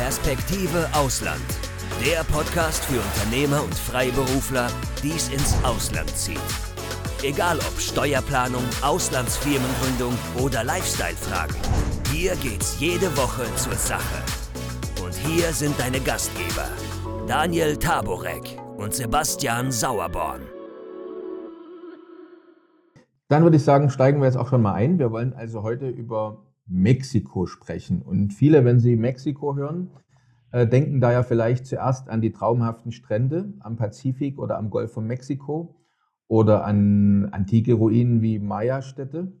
Perspektive Ausland. Der Podcast für Unternehmer und Freiberufler, die es ins Ausland zieht. Egal ob Steuerplanung, Auslandsfirmengründung oder Lifestyle-Fragen. Hier geht's jede Woche zur Sache. Und hier sind deine Gastgeber, Daniel Taborek und Sebastian Sauerborn. Dann würde ich sagen, steigen wir jetzt auch schon mal ein. Wir wollen also heute über Mexiko sprechen. Und viele, wenn sie Mexiko hören, äh, denken da ja vielleicht zuerst an die traumhaften Strände am Pazifik oder am Golf von Mexiko oder an antike Ruinen wie Maya-Städte.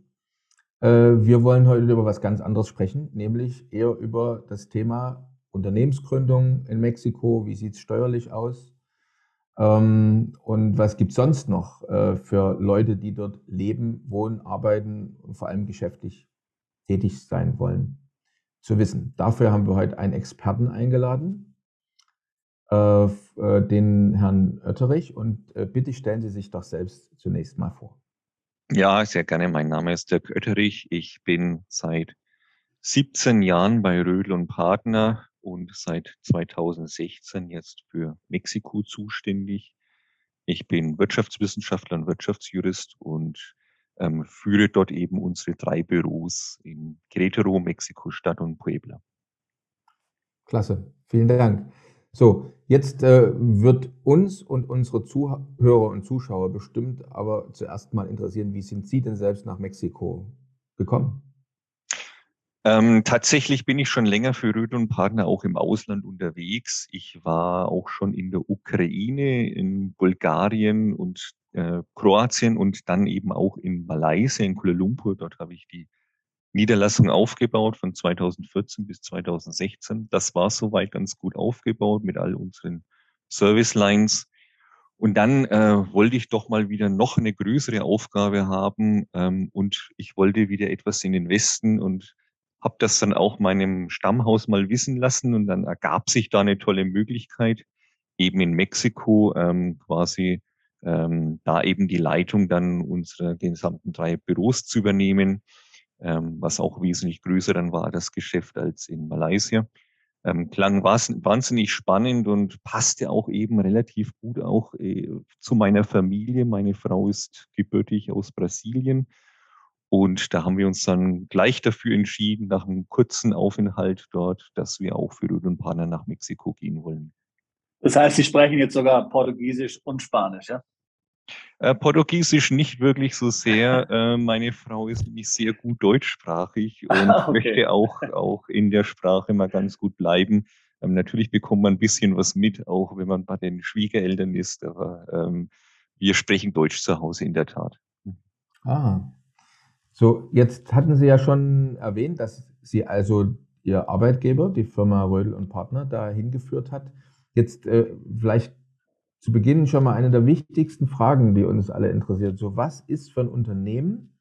Äh, wir wollen heute über was ganz anderes sprechen, nämlich eher über das Thema Unternehmensgründung in Mexiko. Wie sieht es steuerlich aus? Ähm, und was gibt es sonst noch äh, für Leute, die dort leben, wohnen, arbeiten und vor allem geschäftlich tätig sein wollen, zu wissen. Dafür haben wir heute einen Experten eingeladen, äh, äh, den Herrn Oetterich. Und äh, bitte stellen Sie sich doch selbst zunächst mal vor. Ja, sehr gerne. Mein Name ist Dirk Oetterich. Ich bin seit 17 Jahren bei Rödel und Partner und seit 2016 jetzt für Mexiko zuständig. Ich bin Wirtschaftswissenschaftler und Wirtschaftsjurist und ähm, führe dort eben unsere drei Büros in Querétaro, Mexiko-Stadt und Puebla. Klasse, vielen Dank. So, jetzt äh, wird uns und unsere Zuhörer und Zuschauer bestimmt aber zuerst mal interessieren, wie sind Sie denn selbst nach Mexiko gekommen? Ähm, tatsächlich bin ich schon länger für Rödel und Partner auch im Ausland unterwegs. Ich war auch schon in der Ukraine, in Bulgarien und äh, Kroatien und dann eben auch in Malaysia, in Kuala Lumpur. Dort habe ich die Niederlassung aufgebaut von 2014 bis 2016. Das war soweit ganz gut aufgebaut mit all unseren Service Lines. Und dann äh, wollte ich doch mal wieder noch eine größere Aufgabe haben ähm, und ich wollte wieder etwas in den Westen und habe das dann auch meinem Stammhaus mal wissen lassen und dann ergab sich da eine tolle Möglichkeit, eben in Mexiko ähm, quasi ähm, da eben die Leitung dann unserer gesamten drei Büros zu übernehmen, ähm, was auch wesentlich größer dann war, das Geschäft als in Malaysia. Ähm, klang wahnsinnig spannend und passte auch eben relativ gut auch äh, zu meiner Familie. Meine Frau ist gebürtig aus Brasilien und da haben wir uns dann gleich dafür entschieden, nach einem kurzen Aufenthalt dort, dass wir auch für Rüd und Partner nach Mexiko gehen wollen. Das heißt, Sie sprechen jetzt sogar Portugiesisch und Spanisch, ja? Äh, Portugiesisch nicht wirklich so sehr. Äh, meine Frau ist nämlich sehr gut deutschsprachig und okay. möchte auch, auch in der Sprache mal ganz gut bleiben. Ähm, natürlich bekommt man ein bisschen was mit, auch wenn man bei den Schwiegereltern ist, aber ähm, wir sprechen Deutsch zu Hause in der Tat. Ah, so, jetzt hatten Sie ja schon erwähnt, dass Sie also Ihr Arbeitgeber, die Firma Rödel und Partner, dahin geführt hat. Jetzt äh, vielleicht zu Beginn schon mal eine der wichtigsten Fragen, die uns alle interessiert. So, was ist für ein Unternehmen,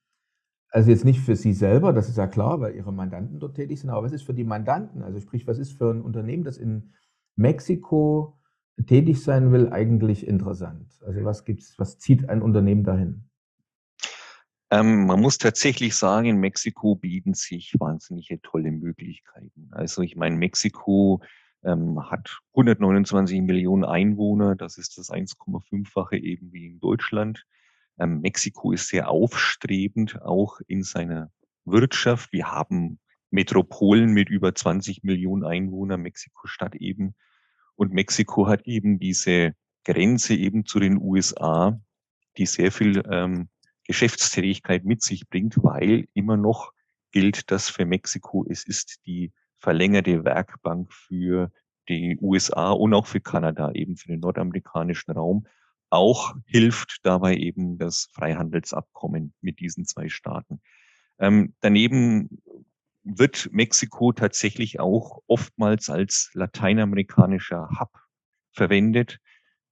also jetzt nicht für Sie selber, das ist ja klar, weil Ihre Mandanten dort tätig sind, aber was ist für die Mandanten? Also sprich, was ist für ein Unternehmen, das in Mexiko tätig sein will, eigentlich interessant? Also was gibt's, was zieht ein Unternehmen dahin? Ähm, man muss tatsächlich sagen, in Mexiko bieten sich wahnsinnige tolle Möglichkeiten. Also ich meine, Mexiko ähm, hat 129 Millionen Einwohner, das ist das 1,5-fache eben wie in Deutschland. Ähm, Mexiko ist sehr aufstrebend, auch in seiner Wirtschaft. Wir haben Metropolen mit über 20 Millionen Einwohnern, Mexiko-Stadt eben. Und Mexiko hat eben diese Grenze eben zu den USA, die sehr viel ähm, Geschäftstätigkeit mit sich bringt, weil immer noch gilt das für Mexiko, es ist die verlängerte Werkbank für die USA und auch für Kanada, eben für den nordamerikanischen Raum. Auch hilft dabei eben das Freihandelsabkommen mit diesen zwei Staaten. Ähm, daneben wird Mexiko tatsächlich auch oftmals als lateinamerikanischer Hub verwendet.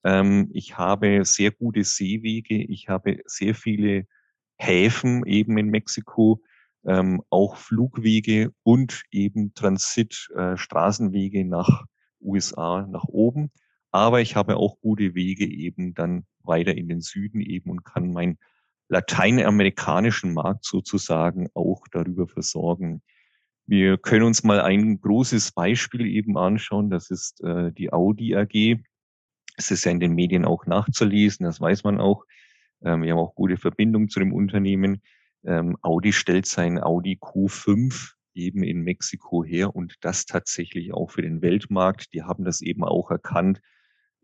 Ähm, ich habe sehr gute Seewege, ich habe sehr viele Häfen eben in Mexiko, ähm, auch Flugwege und eben Transitstraßenwege äh, nach USA, nach oben. Aber ich habe auch gute Wege eben dann weiter in den Süden eben und kann meinen lateinamerikanischen Markt sozusagen auch darüber versorgen. Wir können uns mal ein großes Beispiel eben anschauen. Das ist äh, die Audi AG. Es ist ja in den Medien auch nachzulesen, das weiß man auch. Ähm, wir haben auch gute Verbindungen zu dem Unternehmen. Ähm, Audi stellt sein Audi Q5 eben in Mexiko her und das tatsächlich auch für den Weltmarkt. Die haben das eben auch erkannt,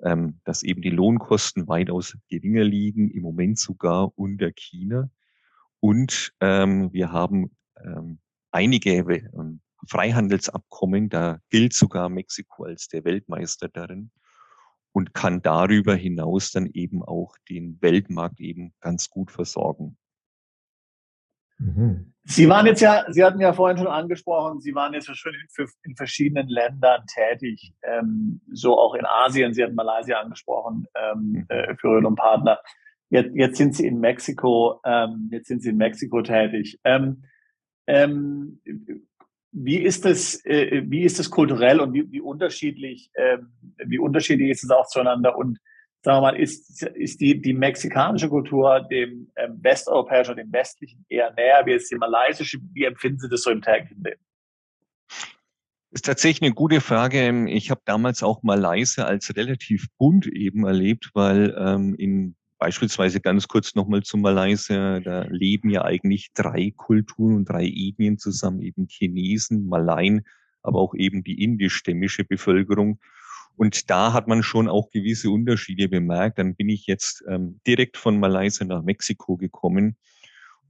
ähm, dass eben die Lohnkosten weitaus geringer liegen, im Moment sogar unter China. Und ähm, wir haben ähm, einige ähm, Freihandelsabkommen, da gilt sogar Mexiko als der Weltmeister darin und kann darüber hinaus dann eben auch den Weltmarkt eben ganz gut versorgen. Mhm. Sie waren jetzt ja, Sie hatten ja vorhin schon angesprochen, Sie waren jetzt schon in, in verschiedenen Ländern tätig, ähm, so auch in Asien. Sie hatten Malaysia angesprochen ähm, mhm. äh, für Röhl und Partner. Jetzt, jetzt sind Sie in Mexiko, ähm, jetzt sind Sie in Mexiko tätig. Ähm, ähm, wie ist das, äh, wie ist das kulturell und wie, wie unterschiedlich, äh, wie unterschiedlich ist es auch zueinander? Und sagen wir mal, ist, ist die, die mexikanische Kultur dem ähm, westeuropäischen, dem westlichen eher näher, wie ist die malaysische? Wie empfinden Sie das so im täglichen Leben? Ist tatsächlich eine gute Frage. Ich habe damals auch Malaysia als relativ bunt eben erlebt, weil ähm, in Beispielsweise ganz kurz nochmal zu Malaysia. Da leben ja eigentlich drei Kulturen und drei Ethnien zusammen, eben Chinesen, Malaien, aber auch eben die indischstämmische Bevölkerung. Und da hat man schon auch gewisse Unterschiede bemerkt. Dann bin ich jetzt ähm, direkt von Malaysia nach Mexiko gekommen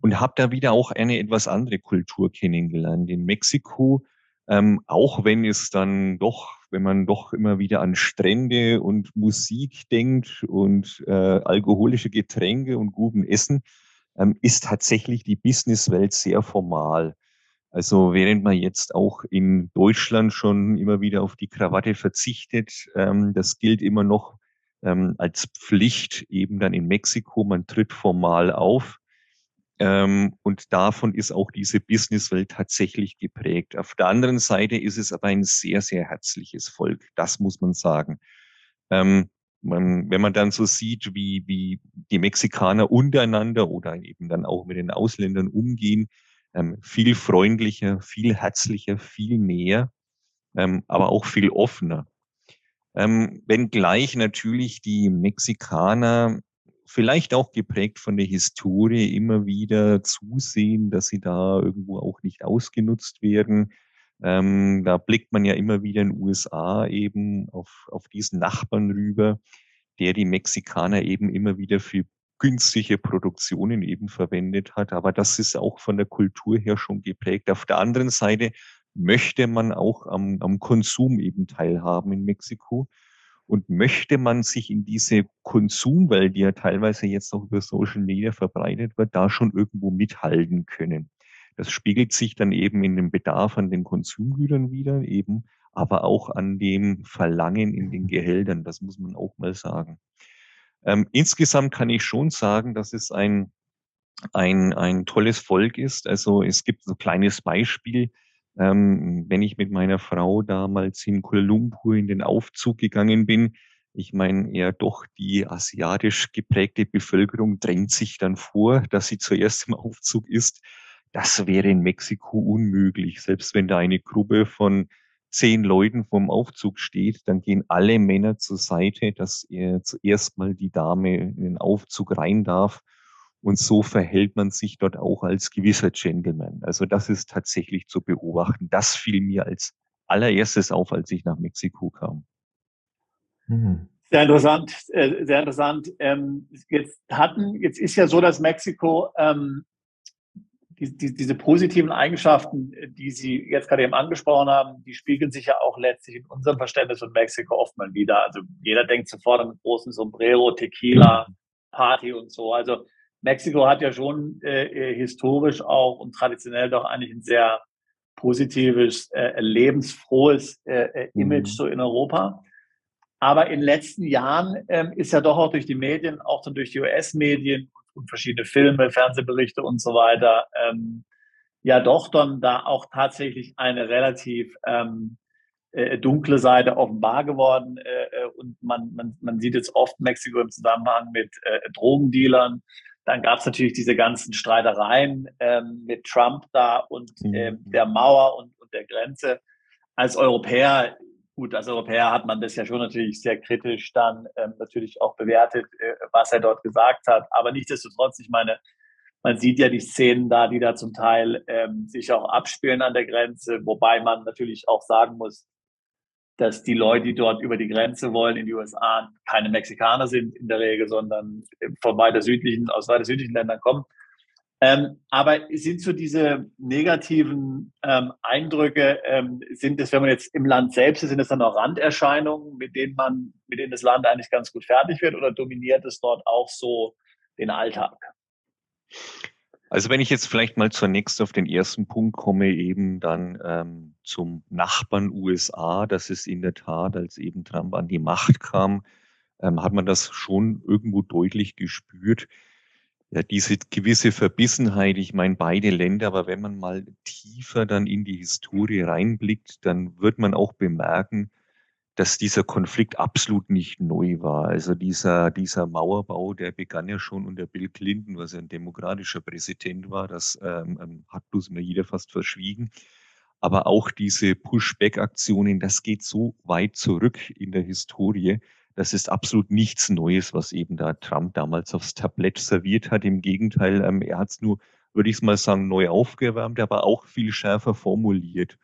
und habe da wieder auch eine etwas andere Kultur kennengelernt. In Mexiko ähm, auch wenn es dann doch, wenn man doch immer wieder an Strände und Musik denkt und äh, alkoholische Getränke und guten Essen, ähm, ist tatsächlich die Businesswelt sehr formal. Also während man jetzt auch in Deutschland schon immer wieder auf die Krawatte verzichtet, ähm, das gilt immer noch ähm, als Pflicht eben dann in Mexiko. Man tritt formal auf und davon ist auch diese Businesswelt tatsächlich geprägt. Auf der anderen Seite ist es aber ein sehr, sehr herzliches Volk. Das muss man sagen. Ähm, man, wenn man dann so sieht, wie, wie die Mexikaner untereinander oder eben dann auch mit den Ausländern umgehen, ähm, viel freundlicher, viel herzlicher, viel näher, ähm, aber auch viel offener. Ähm, wenngleich natürlich die Mexikaner vielleicht auch geprägt von der Historie immer wieder zusehen, dass sie da irgendwo auch nicht ausgenutzt werden. Ähm, da blickt man ja immer wieder in den USA eben auf, auf diesen Nachbarn rüber, der die Mexikaner eben immer wieder für günstige Produktionen eben verwendet hat. Aber das ist auch von der Kultur her schon geprägt. Auf der anderen Seite möchte man auch am, am Konsum eben teilhaben in Mexiko. Und möchte man sich in diese Konsumwelt, die ja teilweise jetzt auch über Social Media verbreitet wird, da schon irgendwo mithalten können? Das spiegelt sich dann eben in dem Bedarf an den Konsumgütern wieder, eben, aber auch an dem Verlangen in den Gehältern. Das muss man auch mal sagen. Ähm, insgesamt kann ich schon sagen, dass es ein, ein, ein tolles Volk ist. Also es gibt so ein kleines Beispiel. Ähm, wenn ich mit meiner Frau damals in Kuala Lumpur in den Aufzug gegangen bin, ich meine, eher doch die asiatisch geprägte Bevölkerung drängt sich dann vor, dass sie zuerst im Aufzug ist. Das wäre in Mexiko unmöglich. Selbst wenn da eine Gruppe von zehn Leuten vorm Aufzug steht, dann gehen alle Männer zur Seite, dass er zuerst mal die Dame in den Aufzug rein darf. Und so verhält man sich dort auch als gewisser Gentleman. Also das ist tatsächlich zu beobachten. Das fiel mir als allererstes auf, als ich nach Mexiko kam. Mhm. Sehr interessant, äh, sehr interessant. Ähm, jetzt hatten, jetzt ist ja so, dass Mexiko ähm, die, die, diese positiven Eigenschaften, die Sie jetzt gerade eben angesprochen haben, die spiegeln sich ja auch letztlich in unserem Verständnis von Mexiko oft mal wieder. Also jeder denkt sofort an einen großen Sombrero, Tequila, Party und so. Also Mexiko hat ja schon äh, äh, historisch auch und traditionell doch eigentlich ein sehr positives, äh, lebensfrohes äh, äh Image mhm. so in Europa. Aber in den letzten Jahren ähm, ist ja doch auch durch die Medien, auch dann durch die US-Medien und verschiedene Filme, Fernsehberichte und so weiter, ähm, ja doch dann da auch tatsächlich eine relativ ähm, äh, dunkle Seite offenbar geworden. Äh, und man, man, man sieht jetzt oft Mexiko im Zusammenhang mit äh, Drogendealern, dann gab es natürlich diese ganzen Streitereien ähm, mit Trump da und ähm, der Mauer und, und der Grenze. Als Europäer, gut, als Europäer hat man das ja schon natürlich sehr kritisch dann ähm, natürlich auch bewertet, äh, was er dort gesagt hat. Aber nichtsdestotrotz, ich meine, man sieht ja die Szenen da, die da zum Teil ähm, sich auch abspielen an der Grenze, wobei man natürlich auch sagen muss, dass die Leute, die dort über die Grenze wollen in die USA, keine Mexikaner sind in der Regel, sondern von weiter südlichen, aus weiter südlichen Ländern kommen. Ähm, aber sind so diese negativen ähm, Eindrücke, ähm, sind es, wenn man jetzt im Land selbst ist, sind es dann auch Randerscheinungen, mit denen man, mit denen das Land eigentlich ganz gut fertig wird oder dominiert es dort auch so den Alltag? Also wenn ich jetzt vielleicht mal zunächst auf den ersten Punkt komme, eben dann ähm, zum Nachbarn USA, das ist in der Tat, als eben Trump an die Macht kam, ähm, hat man das schon irgendwo deutlich gespürt. Ja, diese gewisse Verbissenheit, ich meine beide Länder, aber wenn man mal tiefer dann in die Historie reinblickt, dann wird man auch bemerken, dass dieser Konflikt absolut nicht neu war. Also dieser, dieser Mauerbau, der begann ja schon unter Bill Clinton, was ja ein demokratischer Präsident war. Das ähm, ähm hat bloß mir jeder fast verschwiegen. Aber auch diese Pushback-Aktionen, das geht so weit zurück in der Historie. Das ist absolut nichts Neues, was eben da Trump damals aufs Tablett serviert hat. Im Gegenteil, ähm, er hat es nur, würde ich mal sagen, neu aufgewärmt, aber auch viel schärfer formuliert.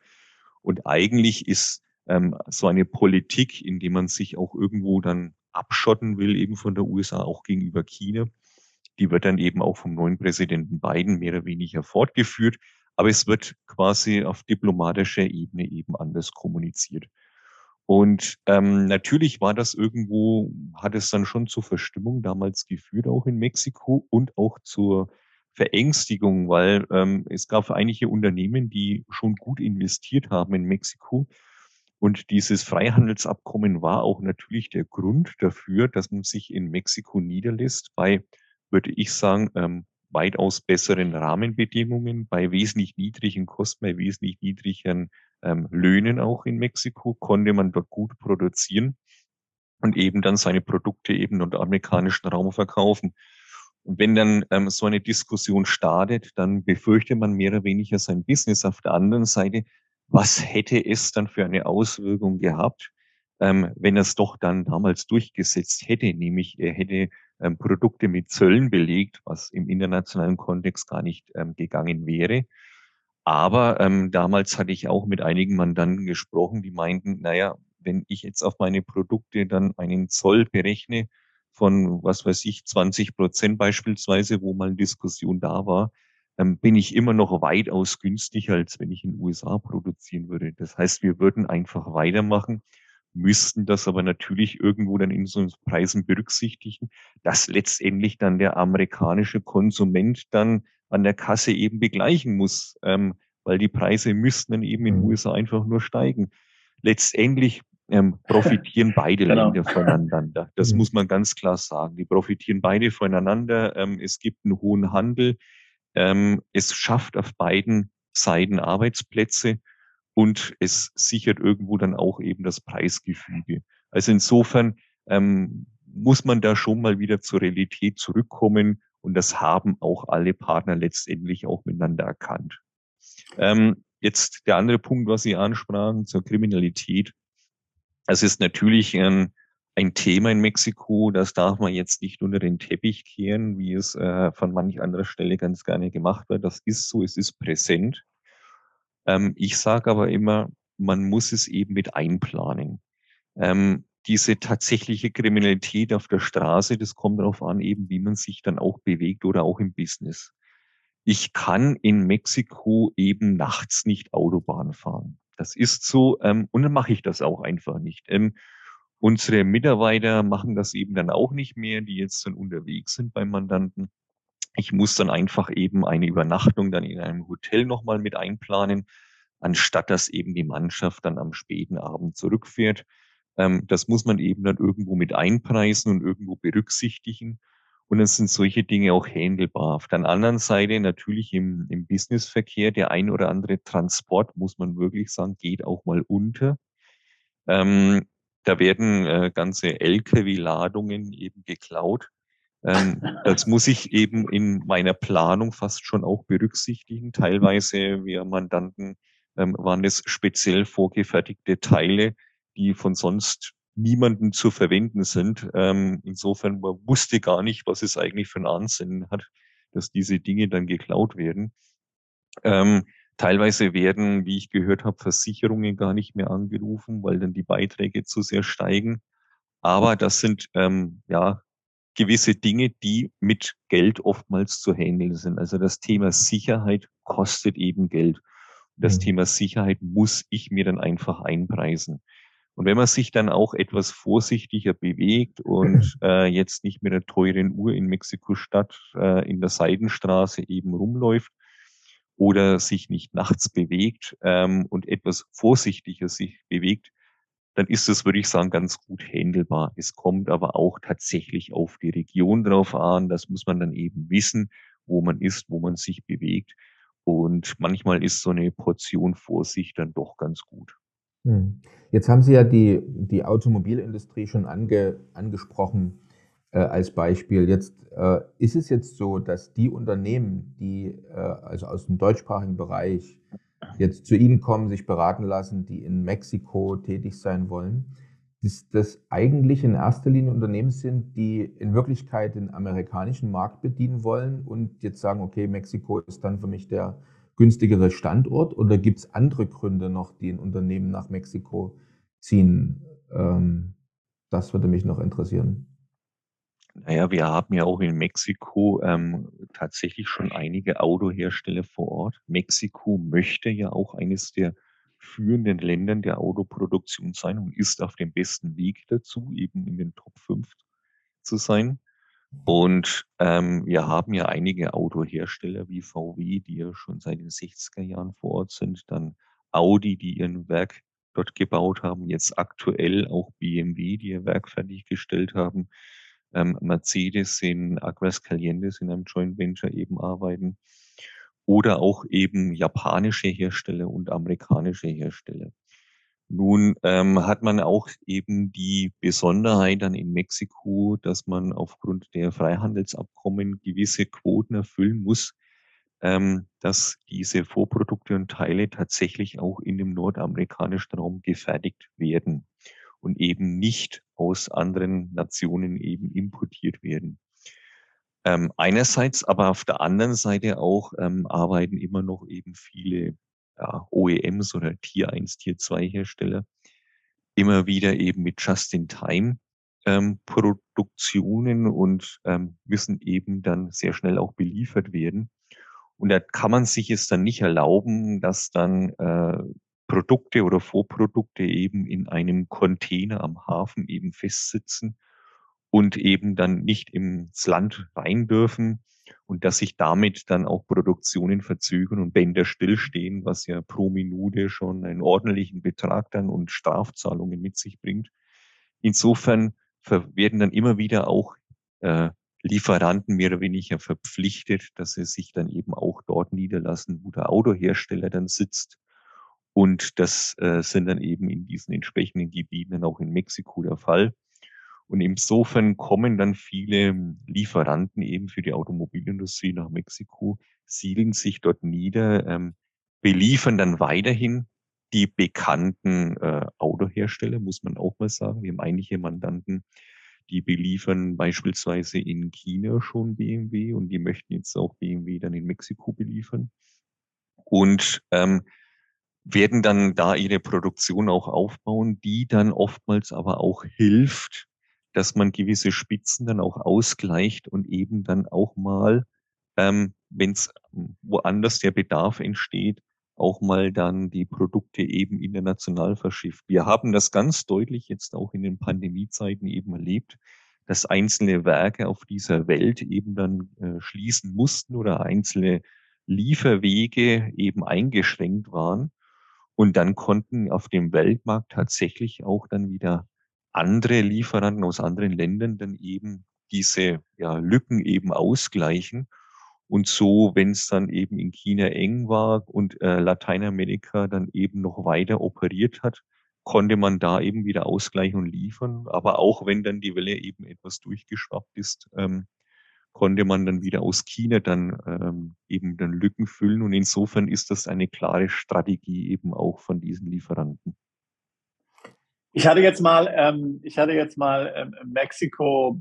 Und eigentlich ist ähm, so eine Politik, in die man sich auch irgendwo dann abschotten will, eben von der USA auch gegenüber China. Die wird dann eben auch vom neuen Präsidenten Biden mehr oder weniger fortgeführt. Aber es wird quasi auf diplomatischer Ebene eben anders kommuniziert. Und ähm, natürlich war das irgendwo, hat es dann schon zur Verstimmung damals geführt, auch in Mexiko und auch zur Verängstigung, weil ähm, es gab einige Unternehmen, die schon gut investiert haben in Mexiko und dieses Freihandelsabkommen war auch natürlich der Grund dafür, dass man sich in Mexiko niederlässt bei, würde ich sagen, ähm, weitaus besseren Rahmenbedingungen, bei wesentlich niedrigen Kosten, bei wesentlich niedrigen ähm, Löhnen auch in Mexiko, konnte man dort gut produzieren und eben dann seine Produkte eben unter amerikanischen Raum verkaufen. Und wenn dann ähm, so eine Diskussion startet, dann befürchtet man mehr oder weniger sein Business. Auf der anderen Seite was hätte es dann für eine Auswirkung gehabt, ähm, wenn er es doch dann damals durchgesetzt hätte, nämlich er hätte ähm, Produkte mit Zöllen belegt, was im internationalen Kontext gar nicht ähm, gegangen wäre. Aber ähm, damals hatte ich auch mit einigen Mandanten gesprochen, die meinten, naja, wenn ich jetzt auf meine Produkte dann einen Zoll berechne von, was weiß ich, 20 Prozent beispielsweise, wo mal eine Diskussion da war, ähm, bin ich immer noch weitaus günstiger, als wenn ich in den USA produzieren würde. Das heißt, wir würden einfach weitermachen, müssten das aber natürlich irgendwo dann in so Preisen berücksichtigen, dass letztendlich dann der amerikanische Konsument dann an der Kasse eben begleichen muss, ähm, weil die Preise müssten dann eben in den mhm. USA einfach nur steigen. Letztendlich ähm, profitieren beide genau. Länder voneinander. Das mhm. muss man ganz klar sagen. Die profitieren beide voneinander. Ähm, es gibt einen hohen Handel. Ähm, es schafft auf beiden Seiten Arbeitsplätze und es sichert irgendwo dann auch eben das Preisgefüge. Also insofern ähm, muss man da schon mal wieder zur Realität zurückkommen und das haben auch alle Partner letztendlich auch miteinander erkannt. Ähm, jetzt der andere Punkt, was Sie ansprachen zur Kriminalität. Es ist natürlich ein ein Thema in Mexiko, das darf man jetzt nicht unter den Teppich kehren, wie es äh, von manch anderer Stelle ganz gerne gemacht wird. Das ist so, es ist präsent. Ähm, ich sage aber immer, man muss es eben mit einplanen. Ähm, diese tatsächliche Kriminalität auf der Straße, das kommt darauf an, eben wie man sich dann auch bewegt oder auch im Business. Ich kann in Mexiko eben nachts nicht Autobahn fahren. Das ist so, ähm, und dann mache ich das auch einfach nicht. Ähm, Unsere Mitarbeiter machen das eben dann auch nicht mehr, die jetzt dann unterwegs sind beim Mandanten. Ich muss dann einfach eben eine Übernachtung dann in einem Hotel nochmal mit einplanen, anstatt dass eben die Mannschaft dann am späten Abend zurückfährt. Ähm, das muss man eben dann irgendwo mit einpreisen und irgendwo berücksichtigen. Und dann sind solche Dinge auch handelbar. Auf der anderen Seite natürlich im, im Businessverkehr, der ein oder andere Transport, muss man wirklich sagen, geht auch mal unter. Ähm, da werden äh, ganze Lkw-Ladungen eben geklaut. Ähm, das muss ich eben in meiner Planung fast schon auch berücksichtigen. Teilweise wir Mandanten ähm, waren es speziell vorgefertigte Teile, die von sonst niemanden zu verwenden sind. Ähm, insofern, man wusste gar nicht, was es eigentlich für einen Ansinn hat, dass diese Dinge dann geklaut werden. Ähm, teilweise werden, wie ich gehört habe, Versicherungen gar nicht mehr angerufen, weil dann die Beiträge zu sehr steigen. Aber das sind ähm, ja gewisse Dinge, die mit Geld oftmals zu handeln sind. Also das Thema Sicherheit kostet eben Geld. Das mhm. Thema Sicherheit muss ich mir dann einfach einpreisen. Und wenn man sich dann auch etwas vorsichtiger bewegt und äh, jetzt nicht mit der teuren Uhr in Mexiko-Stadt äh, in der Seidenstraße eben rumläuft oder sich nicht nachts bewegt ähm, und etwas vorsichtiger sich bewegt, dann ist das, würde ich sagen, ganz gut handelbar. Es kommt aber auch tatsächlich auf die Region drauf an. Das muss man dann eben wissen, wo man ist, wo man sich bewegt. Und manchmal ist so eine Portion Vorsicht dann doch ganz gut. Hm. Jetzt haben Sie ja die, die Automobilindustrie schon ange, angesprochen äh, als Beispiel. Jetzt äh, ist es jetzt so, dass die Unternehmen, die äh, also aus dem deutschsprachigen Bereich jetzt zu Ihnen kommen, sich beraten lassen, die in Mexiko tätig sein wollen, dass das eigentlich in erster Linie Unternehmen sind, die in Wirklichkeit den amerikanischen Markt bedienen wollen und jetzt sagen, okay, Mexiko ist dann für mich der günstigere Standort oder gibt es andere Gründe noch, die ein Unternehmen nach Mexiko ziehen? Ähm, das würde mich noch interessieren. Naja, wir haben ja auch in Mexiko ähm, tatsächlich schon einige Autohersteller vor Ort. Mexiko möchte ja auch eines der führenden Ländern der Autoproduktion sein und ist auf dem besten Weg dazu, eben in den Top 5 zu sein. Und ähm, wir haben ja einige Autohersteller wie VW, die ja schon seit den 60er Jahren vor Ort sind, dann Audi, die ihren Werk dort gebaut haben, jetzt aktuell auch BMW, die ihr Werk fertiggestellt haben, ähm, Mercedes in Aguas Calientes in einem Joint Venture eben arbeiten oder auch eben japanische Hersteller und amerikanische Hersteller. Nun ähm, hat man auch eben die Besonderheit dann in Mexiko, dass man aufgrund der Freihandelsabkommen gewisse Quoten erfüllen muss, ähm, dass diese Vorprodukte und Teile tatsächlich auch in dem nordamerikanischen Raum gefertigt werden und eben nicht aus anderen Nationen eben importiert werden. Ähm, einerseits, aber auf der anderen Seite auch ähm, arbeiten immer noch eben viele ja, OEMs oder Tier 1, Tier 2 Hersteller immer wieder eben mit Just-in-Time ähm, Produktionen und ähm, müssen eben dann sehr schnell auch beliefert werden. Und da kann man sich es dann nicht erlauben, dass dann äh, Produkte oder Vorprodukte eben in einem Container am Hafen eben festsitzen und eben dann nicht ins Land rein dürfen und dass sich damit dann auch Produktionen verzögern und Bänder stillstehen, was ja pro Minute schon einen ordentlichen Betrag dann und Strafzahlungen mit sich bringt. Insofern werden dann immer wieder auch äh, Lieferanten mehr oder weniger verpflichtet, dass sie sich dann eben auch dort niederlassen, wo der Autohersteller dann sitzt. Und das äh, sind dann eben in diesen entsprechenden Gebieten auch in Mexiko der Fall. Und insofern kommen dann viele Lieferanten eben für die Automobilindustrie nach Mexiko, siedeln sich dort nieder, ähm, beliefern dann weiterhin die bekannten äh, Autohersteller, muss man auch mal sagen. Wir haben einige Mandanten, die beliefern beispielsweise in China schon BMW und die möchten jetzt auch BMW dann in Mexiko beliefern. Und ähm, werden dann da ihre Produktion auch aufbauen, die dann oftmals aber auch hilft, dass man gewisse Spitzen dann auch ausgleicht und eben dann auch mal, ähm, wenn es woanders der Bedarf entsteht, auch mal dann die Produkte eben international verschifft. Wir haben das ganz deutlich jetzt auch in den Pandemiezeiten eben erlebt, dass einzelne Werke auf dieser Welt eben dann äh, schließen mussten oder einzelne Lieferwege eben eingeschränkt waren. Und dann konnten auf dem Weltmarkt tatsächlich auch dann wieder andere Lieferanten aus anderen Ländern dann eben diese ja, Lücken eben ausgleichen. Und so, wenn es dann eben in China eng war und äh, Lateinamerika dann eben noch weiter operiert hat, konnte man da eben wieder ausgleichen und liefern. Aber auch wenn dann die Welle eben etwas durchgeschwappt ist, ähm, konnte man dann wieder aus China dann ähm, eben dann Lücken füllen. Und insofern ist das eine klare Strategie eben auch von diesen Lieferanten. Ich hatte jetzt mal, ähm, ich hatte jetzt mal ähm, Mexiko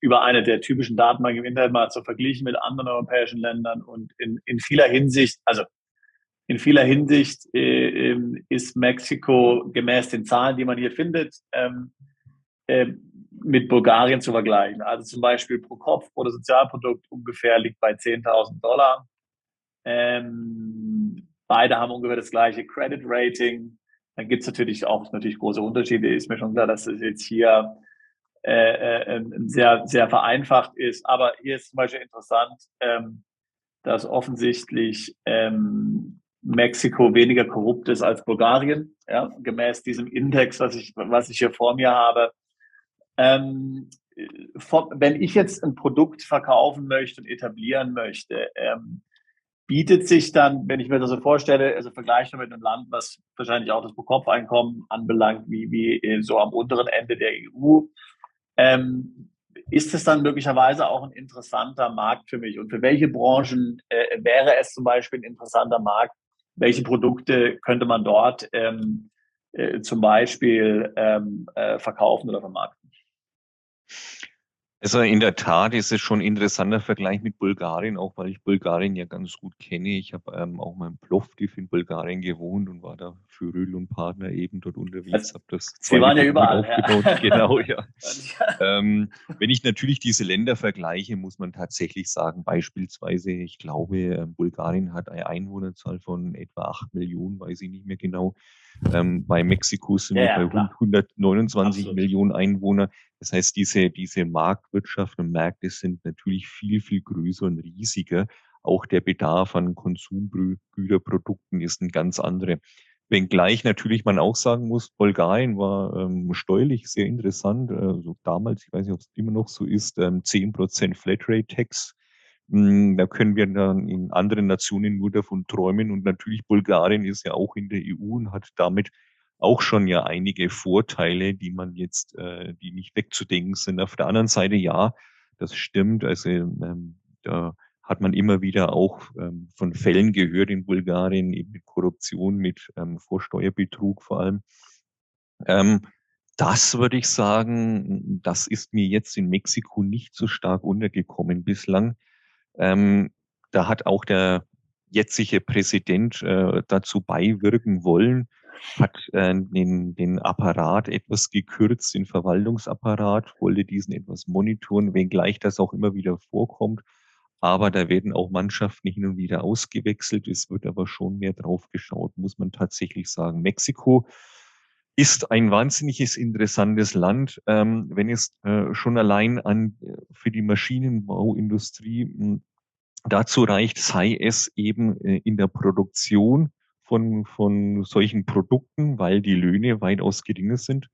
über eine der typischen Datenbanken im Internet mal zu verglichen mit anderen europäischen Ländern und in, in vieler Hinsicht, also in vieler Hinsicht äh, ähm, ist Mexiko gemäß den Zahlen, die man hier findet, ähm, äh, mit Bulgarien zu vergleichen. Also zum Beispiel pro Kopf oder Sozialprodukt ungefähr liegt bei 10.000 Dollar. Ähm, beide haben ungefähr das gleiche Credit Rating. Dann gibt es natürlich auch natürlich große Unterschiede. Ist mir schon klar, dass es jetzt hier äh, äh, sehr, sehr vereinfacht ist. Aber hier ist zum Beispiel interessant, ähm, dass offensichtlich ähm, Mexiko weniger korrupt ist als Bulgarien, ja, gemäß diesem Index, was ich, was ich hier vor mir habe. Ähm, wenn ich jetzt ein Produkt verkaufen möchte und etablieren möchte, ähm, bietet sich dann, wenn ich mir das so vorstelle, also vergleiche mit einem Land, was wahrscheinlich auch das Pro-Kopf-Einkommen anbelangt, wie, wie so am unteren Ende der EU, ähm, ist es dann möglicherweise auch ein interessanter Markt für mich? Und für welche Branchen äh, wäre es zum Beispiel ein interessanter Markt? Welche Produkte könnte man dort ähm, äh, zum Beispiel ähm, äh, verkaufen oder vermarkten? Also in der Tat ist es schon ein interessanter Vergleich mit Bulgarien, auch weil ich Bulgarien ja ganz gut kenne. Ich habe ähm, auch mal in Plovdiv in Bulgarien gewohnt und war da für Röhl und Partner eben dort unterwegs. Hab das Sie waren ja überall. Ja. Genau, ja. ähm, wenn ich natürlich diese Länder vergleiche, muss man tatsächlich sagen, beispielsweise, ich glaube, ähm, Bulgarien hat eine Einwohnerzahl von etwa 8 Millionen, weiß ich nicht mehr genau. Ähm, bei Mexiko sind ja, wir bei ja, 129 Absolut. Millionen Einwohner. Das heißt, diese, diese Marktwirtschaft und Märkte sind natürlich viel, viel größer und riesiger. Auch der Bedarf an Konsumgüterprodukten ist ein ganz anderer. Wenngleich natürlich man auch sagen muss, Bulgarien war ähm, steuerlich sehr interessant. Also damals, ich weiß nicht, ob es immer noch so ist, ähm, 10% Flatrate-Tax da können wir dann in anderen Nationen nur davon träumen. Und natürlich Bulgarien ist ja auch in der EU und hat damit auch schon ja einige Vorteile, die man jetzt, äh, die nicht wegzudenken sind. Auf der anderen Seite ja, das stimmt. Also ähm, da hat man immer wieder auch ähm, von Fällen gehört in Bulgarien, eben mit Korruption, mit ähm, Vorsteuerbetrug vor allem. Ähm, das würde ich sagen, das ist mir jetzt in Mexiko nicht so stark untergekommen bislang. Ähm, da hat auch der jetzige Präsident äh, dazu beiwirken wollen, hat äh, den, den Apparat etwas gekürzt, den Verwaltungsapparat, wollte diesen etwas monitoren, wenngleich das auch immer wieder vorkommt. Aber da werden auch Mannschaften hin und wieder ausgewechselt. Es wird aber schon mehr drauf geschaut, muss man tatsächlich sagen. Mexiko ist ein wahnsinniges interessantes Land, ähm, wenn es äh, schon allein an äh, für die Maschinenbauindustrie hm, dazu reicht, sei es eben äh, in der Produktion von, von solchen Produkten, weil die Löhne weitaus geringer sind.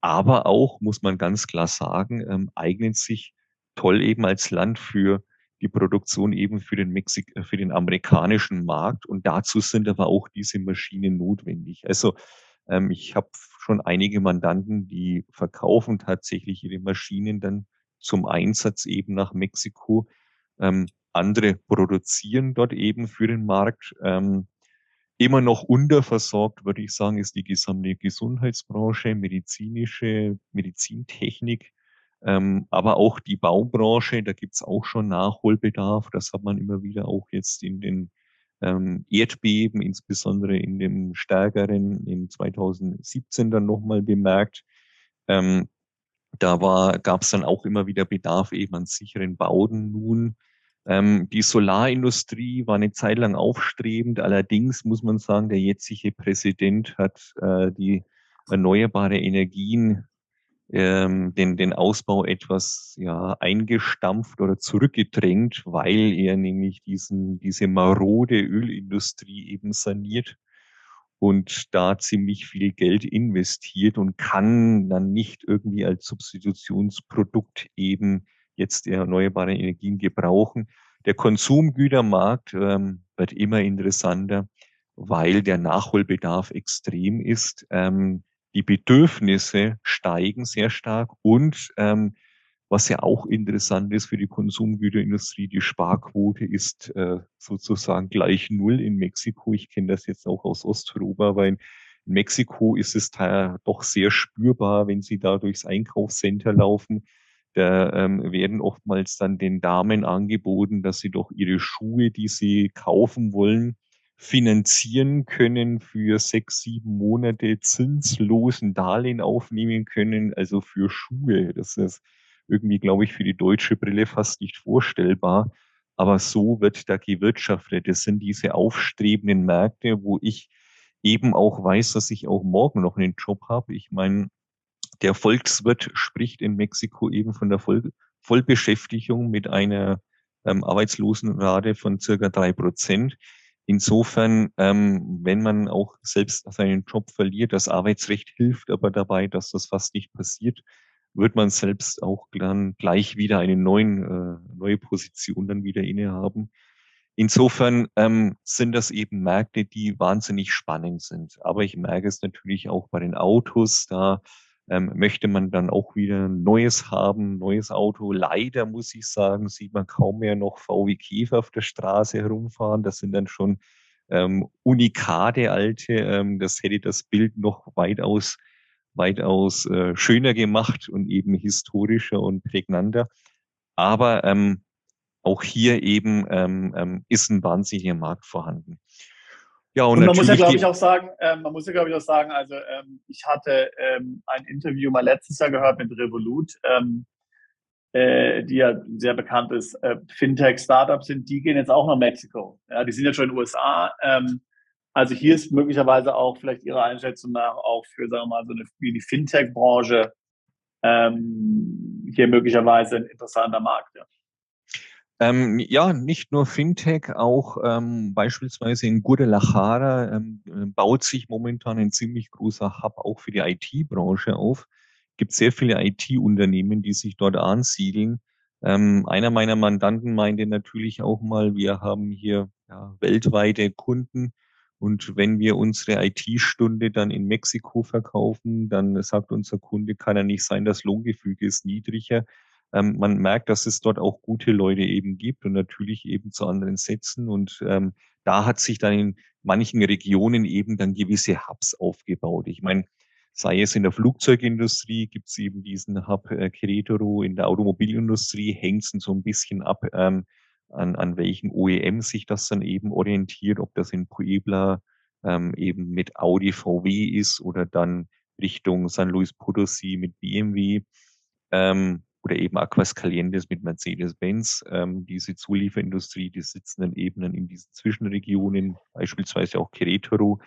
Aber auch, muss man ganz klar sagen, ähm, eignet sich toll eben als Land für die Produktion eben für den, Mexik äh, für den amerikanischen Markt. Und dazu sind aber auch diese Maschinen notwendig. Also ähm, ich habe schon einige Mandanten, die verkaufen tatsächlich ihre Maschinen dann zum Einsatz eben nach Mexiko. Ähm, andere produzieren dort eben für den Markt. Ähm, immer noch unterversorgt, würde ich sagen, ist die gesamte Gesundheitsbranche, medizinische, Medizintechnik, ähm, aber auch die Baubranche, da gibt es auch schon Nachholbedarf. Das hat man immer wieder auch jetzt in den ähm, Erdbeben, insbesondere in dem stärkeren in 2017 dann nochmal bemerkt. Ähm, da gab es dann auch immer wieder Bedarf eben an sicheren Bauten nun. Ähm, die Solarindustrie war eine Zeit lang aufstrebend. Allerdings muss man sagen, der jetzige Präsident hat äh, die erneuerbare Energien ähm, den, den Ausbau etwas ja, eingestampft oder zurückgedrängt, weil er nämlich diesen, diese marode Ölindustrie eben saniert und da ziemlich viel Geld investiert und kann dann nicht irgendwie als Substitutionsprodukt eben jetzt erneuerbare Energien gebrauchen. Der Konsumgütermarkt ähm, wird immer interessanter, weil der Nachholbedarf extrem ist. Ähm, die Bedürfnisse steigen sehr stark und ähm, Was ja auch interessant ist für die Konsumgüterindustrie, die Sparquote ist äh, sozusagen gleich null in Mexiko. Ich kenne das jetzt auch aus Osteuropa, weil in Mexiko ist es doch sehr spürbar, wenn Sie da durchs Einkaufscenter laufen. Da ähm, werden oftmals dann den Damen angeboten, dass sie doch ihre Schuhe, die sie kaufen wollen, finanzieren können für sechs, sieben Monate zinslosen Darlehen aufnehmen können, also für Schuhe. Das ist irgendwie, glaube ich, für die deutsche Brille fast nicht vorstellbar. Aber so wird da gewirtschaftet. Das sind diese aufstrebenden Märkte, wo ich eben auch weiß, dass ich auch morgen noch einen Job habe. Ich meine, der Volkswirt spricht in Mexiko eben von der Voll Vollbeschäftigung mit einer ähm, Arbeitslosenrate von circa drei Prozent. Insofern, ähm, wenn man auch selbst seinen Job verliert, das Arbeitsrecht hilft aber dabei, dass das fast nicht passiert, wird man selbst auch dann gleich wieder eine neuen, äh, neue Position dann wieder innehaben. Insofern ähm, sind das eben Märkte, die wahnsinnig spannend sind. Aber ich merke es natürlich auch bei den Autos, da ähm, möchte man dann auch wieder ein neues haben, neues Auto. Leider muss ich sagen, sieht man kaum mehr noch VW Käfer auf der Straße herumfahren. Das sind dann schon ähm, Unikate alte. Ähm, das hätte das Bild noch weitaus, weitaus äh, schöner gemacht und eben historischer und prägnanter. Aber ähm, auch hier eben ähm, ähm, ist ein wahnsinniger Markt vorhanden. Ja, und, und man muss ja, glaube ich, auch sagen, äh, man muss ja, glaube ich, auch sagen, also ähm, ich hatte ähm, ein Interview mal letztes Jahr gehört mit Revolut, ähm, äh, die ja sehr bekannt ist, äh, Fintech-Startups sind, die gehen jetzt auch nach Mexiko. Ja, die sind ja schon in den USA. Ähm, also hier ist möglicherweise auch vielleicht Ihre Einschätzung nach auch für, sagen wir mal, so eine wie die Fintech-Branche ähm, hier möglicherweise ein interessanter Markt. Ja. Ähm, ja, nicht nur Fintech, auch ähm, beispielsweise in Guadalajara ähm, äh, baut sich momentan ein ziemlich großer Hub auch für die IT-Branche auf. Es gibt sehr viele IT-Unternehmen, die sich dort ansiedeln. Ähm, einer meiner Mandanten meinte natürlich auch mal, wir haben hier ja, weltweite Kunden und wenn wir unsere IT-Stunde dann in Mexiko verkaufen, dann sagt unser Kunde, kann ja nicht sein, das Lohngefüge ist niedriger ähm, man merkt, dass es dort auch gute Leute eben gibt und natürlich eben zu anderen Sätzen. Und ähm, da hat sich dann in manchen Regionen eben dann gewisse Hubs aufgebaut. Ich meine, sei es in der Flugzeugindustrie, gibt es eben diesen Hub äh, Querétaro, in der Automobilindustrie hängt es so ein bisschen ab, ähm, an, an welchen OEM sich das dann eben orientiert, ob das in Puebla ähm, eben mit Audi VW ist oder dann Richtung San Luis Potosí mit BMW. Ähm, oder eben Aquas Calientes mit Mercedes-Benz. Ähm, diese Zulieferindustrie, die sitzen dann eben in diesen Zwischenregionen, beispielsweise auch Querétaro.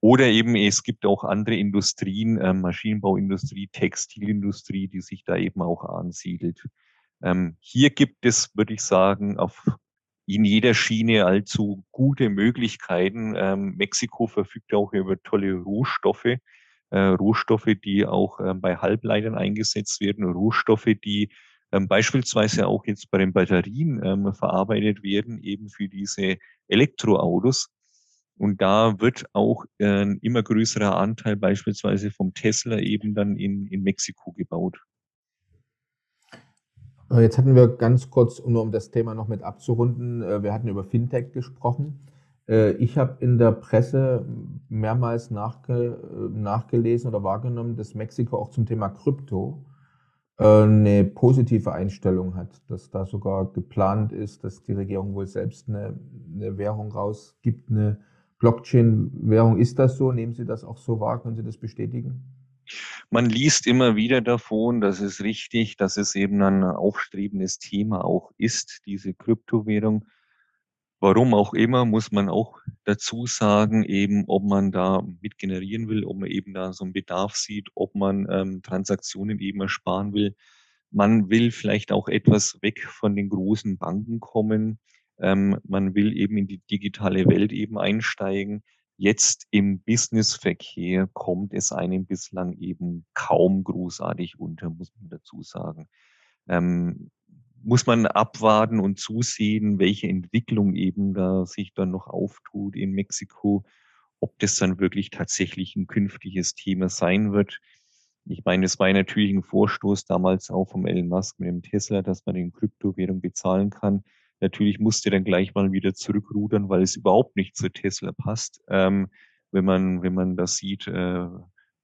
Oder eben es gibt auch andere Industrien, ähm, Maschinenbauindustrie, Textilindustrie, die sich da eben auch ansiedelt. Ähm, hier gibt es, würde ich sagen, auf in jeder Schiene allzu gute Möglichkeiten. Ähm, Mexiko verfügt auch über tolle Rohstoffe äh, Rohstoffe, die auch ähm, bei Halbleitern eingesetzt werden, Rohstoffe, die ähm, beispielsweise auch jetzt bei den Batterien ähm, verarbeitet werden, eben für diese Elektroautos. Und da wird auch äh, ein immer größerer Anteil beispielsweise vom Tesla eben dann in, in Mexiko gebaut. Äh, jetzt hatten wir ganz kurz, nur um das Thema noch mit abzurunden, äh, wir hatten über Fintech gesprochen. Äh, ich habe in der Presse mehrmals nachge nachgelesen oder wahrgenommen, dass Mexiko auch zum Thema Krypto äh, eine positive Einstellung hat, dass da sogar geplant ist, dass die Regierung wohl selbst eine, eine Währung rausgibt, eine Blockchain-Währung. Ist das so? Nehmen Sie das auch so wahr? Können Sie das bestätigen? Man liest immer wieder davon, das ist richtig, dass es eben ein aufstrebendes Thema auch ist, diese Kryptowährung. Warum auch immer, muss man auch dazu sagen, eben, ob man da mit generieren will, ob man eben da so einen Bedarf sieht, ob man ähm, Transaktionen eben ersparen will. Man will vielleicht auch etwas weg von den großen Banken kommen. Ähm, man will eben in die digitale Welt eben einsteigen. Jetzt im Businessverkehr kommt es einem bislang eben kaum großartig unter, muss man dazu sagen. Ähm, muss man abwarten und zusehen, welche Entwicklung eben da sich dann noch auftut in Mexiko, ob das dann wirklich tatsächlich ein künftiges Thema sein wird. Ich meine, es war natürlich ein Vorstoß damals auch vom Elon Musk mit dem Tesla, dass man in Kryptowährung bezahlen kann. Natürlich musste dann gleich mal wieder zurückrudern, weil es überhaupt nicht zu Tesla passt. Ähm, wenn man, wenn man das sieht, äh,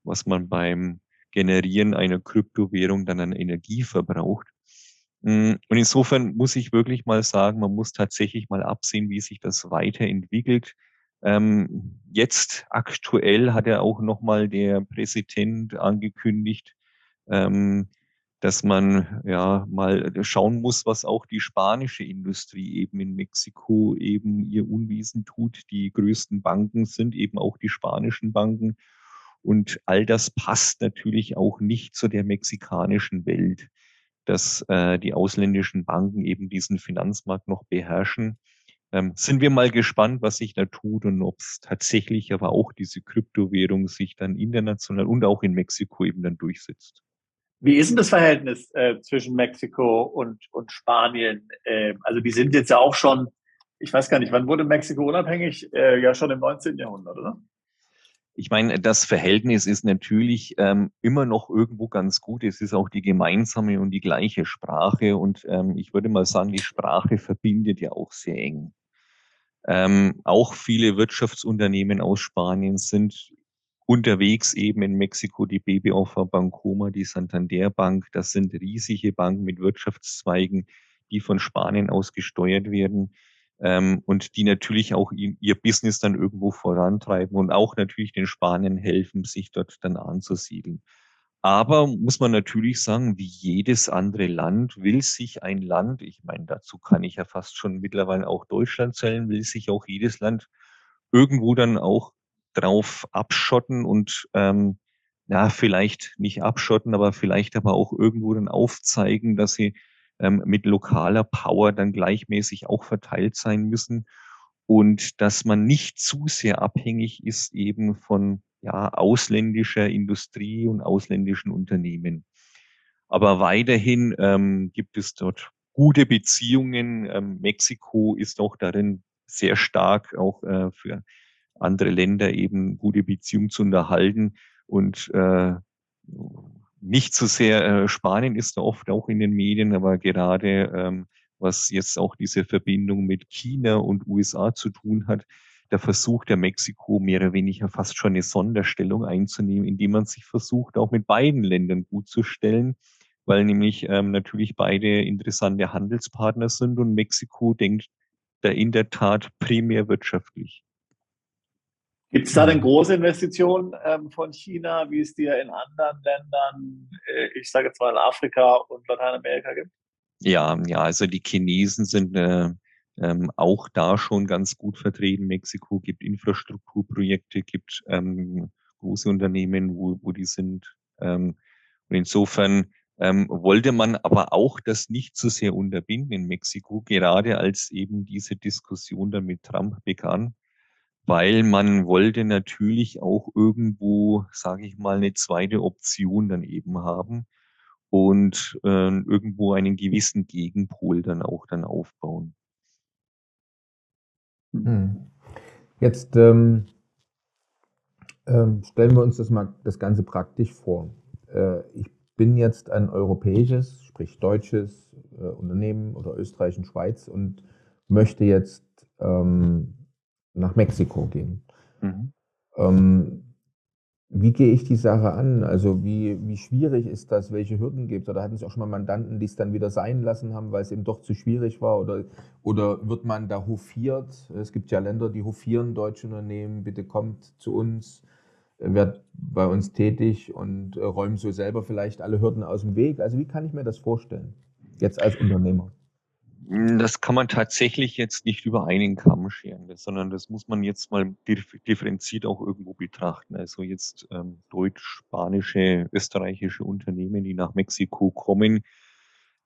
was man beim Generieren einer Kryptowährung dann an Energie verbraucht. Mm, und insofern muss ich wirklich mal sagen, man muss tatsächlich mal absehen, wie sich das weiterentwickelt. Ähm, jetzt aktuell hat ja auch nochmal der Präsident angekündigt, ähm, dass man ja mal schauen muss, was auch die spanische Industrie eben in Mexiko eben ihr Unwesen tut. Die größten Banken sind eben auch die spanischen Banken. Und all das passt natürlich auch nicht zu der mexikanischen Welt, dass äh, die ausländischen Banken eben diesen Finanzmarkt noch beherrschen. Ähm, sind wir mal gespannt, was sich da tut und ob es tatsächlich aber auch diese Kryptowährung sich dann international und auch in Mexiko eben dann durchsetzt. Wie ist denn das Verhältnis äh, zwischen Mexiko und, und Spanien? Äh, also die sind jetzt ja auch schon, ich weiß gar nicht, wann wurde Mexiko unabhängig? Äh, ja, schon im 19. Jahrhundert, oder? Ich meine, das Verhältnis ist natürlich ähm, immer noch irgendwo ganz gut. Es ist auch die gemeinsame und die gleiche Sprache. Und ähm, ich würde mal sagen, die Sprache verbindet ja auch sehr eng. Ähm, auch viele Wirtschaftsunternehmen aus Spanien sind unterwegs eben in Mexiko, die BBOFA Bancoma, die Santander Bank. Das sind riesige Banken mit Wirtschaftszweigen, die von Spanien aus gesteuert werden ähm, und die natürlich auch ihr Business dann irgendwo vorantreiben und auch natürlich den Spaniern helfen, sich dort dann anzusiedeln. Aber muss man natürlich sagen, wie jedes andere Land will sich ein Land, ich meine, dazu kann ich ja fast schon mittlerweile auch Deutschland zählen, will sich auch jedes Land irgendwo dann auch drauf abschotten und ähm, ja, vielleicht nicht abschotten, aber vielleicht aber auch irgendwo dann aufzeigen, dass sie ähm, mit lokaler Power dann gleichmäßig auch verteilt sein müssen und dass man nicht zu sehr abhängig ist eben von ja, ausländischer Industrie und ausländischen Unternehmen. Aber weiterhin ähm, gibt es dort gute Beziehungen. Ähm, Mexiko ist auch darin sehr stark, auch äh, für andere Länder eben gute Beziehungen zu unterhalten. Und äh, nicht so sehr äh, Spanien ist da oft auch in den Medien, aber gerade ähm, was jetzt auch diese Verbindung mit China und USA zu tun hat, da versucht der Mexiko mehr oder weniger fast schon eine Sonderstellung einzunehmen, indem man sich versucht, auch mit beiden Ländern gut zu stellen, weil nämlich ähm, natürlich beide interessante Handelspartner sind und Mexiko denkt da in der Tat primär wirtschaftlich. Gibt es da denn große Investitionen ähm, von China, wie es dir in anderen Ländern, äh, ich sage jetzt mal in Afrika und Lateinamerika gibt? Ja, ja, also die Chinesen sind äh, ähm, auch da schon ganz gut vertreten. Mexiko gibt Infrastrukturprojekte, gibt ähm, große Unternehmen, wo, wo die sind. Ähm, und insofern ähm, wollte man aber auch das nicht so sehr unterbinden in Mexiko, gerade als eben diese Diskussion dann mit Trump begann, weil man wollte natürlich auch irgendwo, sage ich mal, eine zweite Option dann eben haben und äh, irgendwo einen gewissen Gegenpol dann auch dann aufbauen. Hm. Jetzt ähm, ähm, stellen wir uns das mal das Ganze praktisch vor. Äh, ich bin jetzt ein europäisches, sprich deutsches äh, Unternehmen oder Österreich und Schweiz und möchte jetzt ähm, nach Mexiko gehen. Mhm. Ähm, wie gehe ich die Sache an? Also wie, wie schwierig ist das? Welche Hürden gibt es? Oder hatten Sie auch schon mal Mandanten, die es dann wieder sein lassen haben, weil es eben doch zu schwierig war? Oder, oder wird man da hofiert? Es gibt ja Länder, die hofieren deutsche Unternehmen. Bitte kommt zu uns, werdet bei uns tätig und äh, räumen so selber vielleicht alle Hürden aus dem Weg. Also wie kann ich mir das vorstellen? Jetzt als Unternehmer. Das kann man tatsächlich jetzt nicht über einen Kamm scheren, sondern das muss man jetzt mal differenziert auch irgendwo betrachten. Also jetzt ähm, deutsch-spanische, österreichische Unternehmen, die nach Mexiko kommen,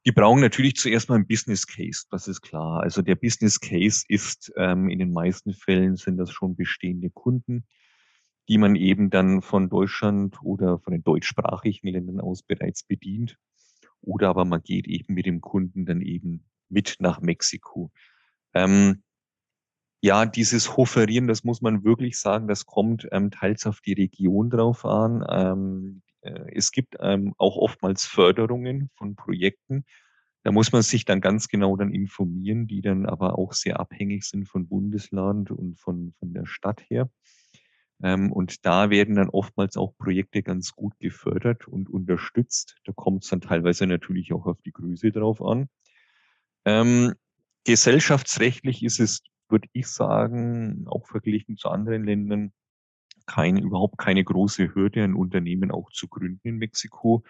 die brauchen natürlich zuerst mal einen Business Case, das ist klar. Also der Business Case ist, ähm, in den meisten Fällen sind das schon bestehende Kunden, die man eben dann von Deutschland oder von den deutschsprachigen Ländern aus bereits bedient. Oder aber man geht eben mit dem Kunden dann eben mit nach Mexiko. Ähm, ja, dieses Hoferieren, das muss man wirklich sagen, das kommt ähm, teils auf die Region drauf an. Ähm, äh, es gibt ähm, auch oftmals Förderungen von Projekten. Da muss man sich dann ganz genau dann informieren, die dann aber auch sehr abhängig sind von Bundesland und von, von der Stadt her. Ähm, und da werden dann oftmals auch Projekte ganz gut gefördert und unterstützt. Da kommt es dann teilweise natürlich auch auf die Größe drauf an. Ähm, gesellschaftsrechtlich ist es, würde ich sagen, auch verglichen zu anderen Ländern, keine, überhaupt keine große Hürde, ein Unternehmen auch zu gründen in Mexiko.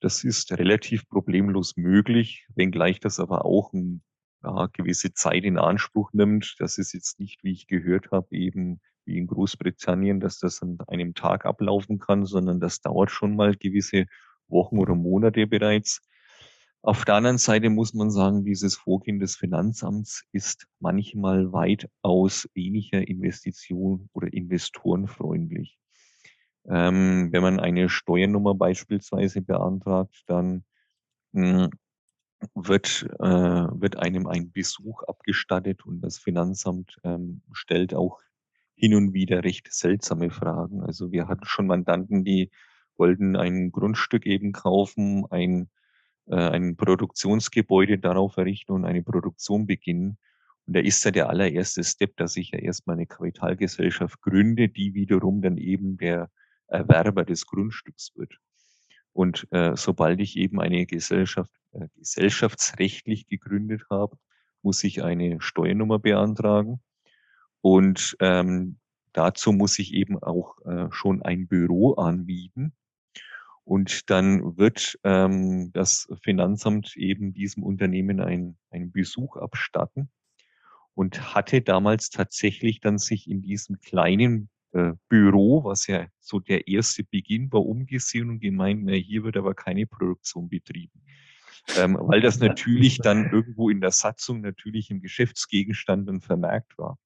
Das ist relativ problemlos möglich, wenngleich das aber auch ein, ja, gewisse Zeit in Anspruch nimmt. Das ist jetzt nicht, wie ich gehört habe, eben wie in Großbritannien, dass das an einem Tag ablaufen kann, sondern das dauert schon mal gewisse Wochen oder Monate bereits. Auf der anderen Seite muss man sagen, dieses Vorgehen des Finanzamts ist manchmal weitaus weniger Investition oder investorenfreundlich. Ähm, wenn man eine Steuernummer beispielsweise beantragt, dann mh, hm, wird, äh, wird einem ein Besuch abgestattet und das Finanzamt ähm, stellt auch hin und wieder recht seltsame Fragen. Also wir hatten schon Mandanten, die wollten ein Grundstück eben kaufen, ein, ein Produktionsgebäude darauf errichten und eine Produktion beginnen. Und da ist ja der allererste Step, dass ich ja erstmal eine Kapitalgesellschaft gründe, die wiederum dann eben der Erwerber des Grundstücks wird. Und äh, sobald ich eben eine Gesellschaft äh, gesellschaftsrechtlich gegründet habe, muss ich eine Steuernummer beantragen. Und ähm, dazu muss ich eben auch äh, schon ein Büro anbieten. Und dann wird ähm, das Finanzamt eben diesem Unternehmen ein, einen Besuch abstatten und hatte damals tatsächlich dann sich in diesem kleinen äh, Büro, was ja so der erste Beginn war, umgesehen und gemeint, na, hier wird aber keine Produktion betrieben. Ähm, weil das natürlich dann irgendwo in der Satzung natürlich im Geschäftsgegenstand dann vermerkt war.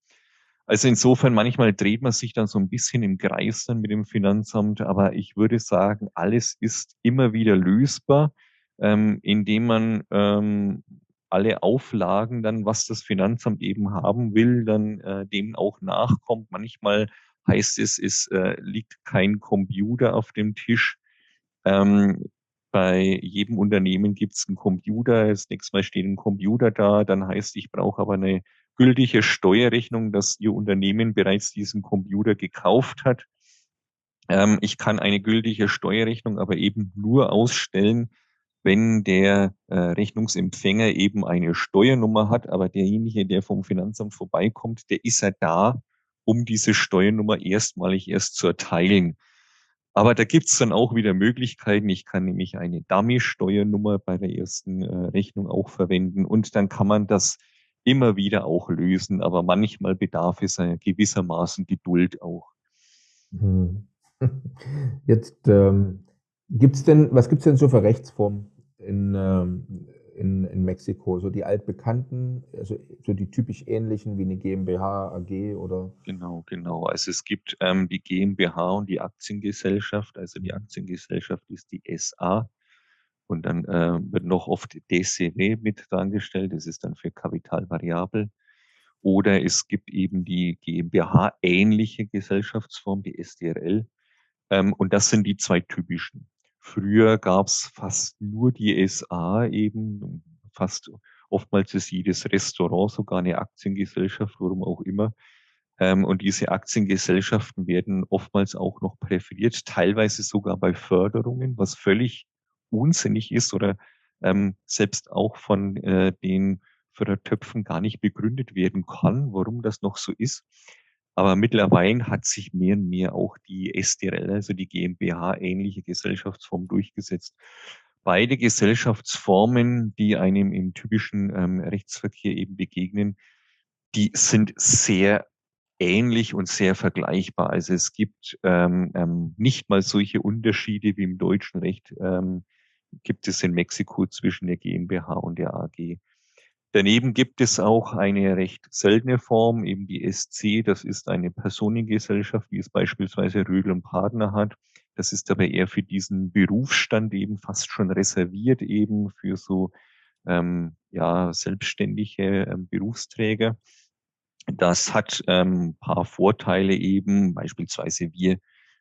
Also insofern, manchmal dreht man sich dann so ein bisschen im Kreis dann mit dem Finanzamt, aber ich würde sagen, alles ist immer wieder lösbar, ähm, indem man ähm, alle Auflagen dann, was das Finanzamt eben haben will, dann äh, dem auch nachkommt. Manchmal heißt es, es äh, liegt kein Computer auf dem Tisch. Ähm, bei jedem Unternehmen gibt es einen Computer. Das nächste Mal steht ein Computer da. Dann heißt, ich brauche aber eine gültige Steuerrechnung, dass Ihr Unternehmen bereits diesen Computer gekauft hat. Ähm, ich kann eine gültige Steuerrechnung aber eben nur ausstellen, wenn der äh, Rechnungsempfänger eben eine Steuernummer hat, aber derjenige, der vom Finanzamt vorbeikommt, der ist ja da, um diese Steuernummer erstmalig erst zu erteilen. Aber da gibt's dann auch wieder Möglichkeiten. Ich kann nämlich eine Dummy-Steuernummer bei der ersten äh, Rechnung auch verwenden und dann kann man das immer wieder auch lösen, aber manchmal bedarf es einer gewissermaßen Geduld auch. Hm. Jetzt ähm, gibt's denn, was gibt's denn so für Rechtsformen in, ähm, in, in Mexiko? So die altbekannten, also so die typisch ähnlichen wie eine GmbH, AG oder? Genau, genau. Also es gibt ähm, die GmbH und die Aktiengesellschaft. Also die Aktiengesellschaft ist die SA und dann äh, wird noch oft DCW mit drangestellt. Das ist dann für Kapital variabel. Oder es gibt eben die GmbH-ähnliche Gesellschaftsform, die SDRL. Ähm, und das sind die zwei typischen. Früher gab es fast nur die SA eben, fast oftmals ist jedes Restaurant sogar eine Aktiengesellschaft, warum auch immer. Ähm, und diese Aktiengesellschaften werden oftmals auch noch präferiert, teilweise sogar bei Förderungen, was völlig unsinnig ist oder ähm, selbst auch von äh, den Fördertöpfen gar nicht begründet werden kann, warum das noch so ist. Aber mittlerweile hat sich mehr und mehr auch die SDRL, also die GmbH-ähnliche Gesellschaftsform durchgesetzt. Beide Gesellschaftsformen, die einem im typischen ähm, Rechtsverkehr eben begegnen, die sind sehr ähnlich und sehr vergleichbar. Also es gibt ähm, ähm, nicht mal solche Unterschiede wie im deutschen Recht, ähm, gibt es in Mexiko zwischen der GmbH und der AG. Daneben gibt es auch eine recht seltene Form, eben die SC. Das ist eine Personengesellschaft, wie es beispielsweise Rödel und Partner hat. Das ist aber eher für diesen Berufsstand eben fast schon reserviert, eben für so ähm, ja, selbstständige ähm, Berufsträger. Das hat ähm, paar Vorteile eben, beispielsweise wir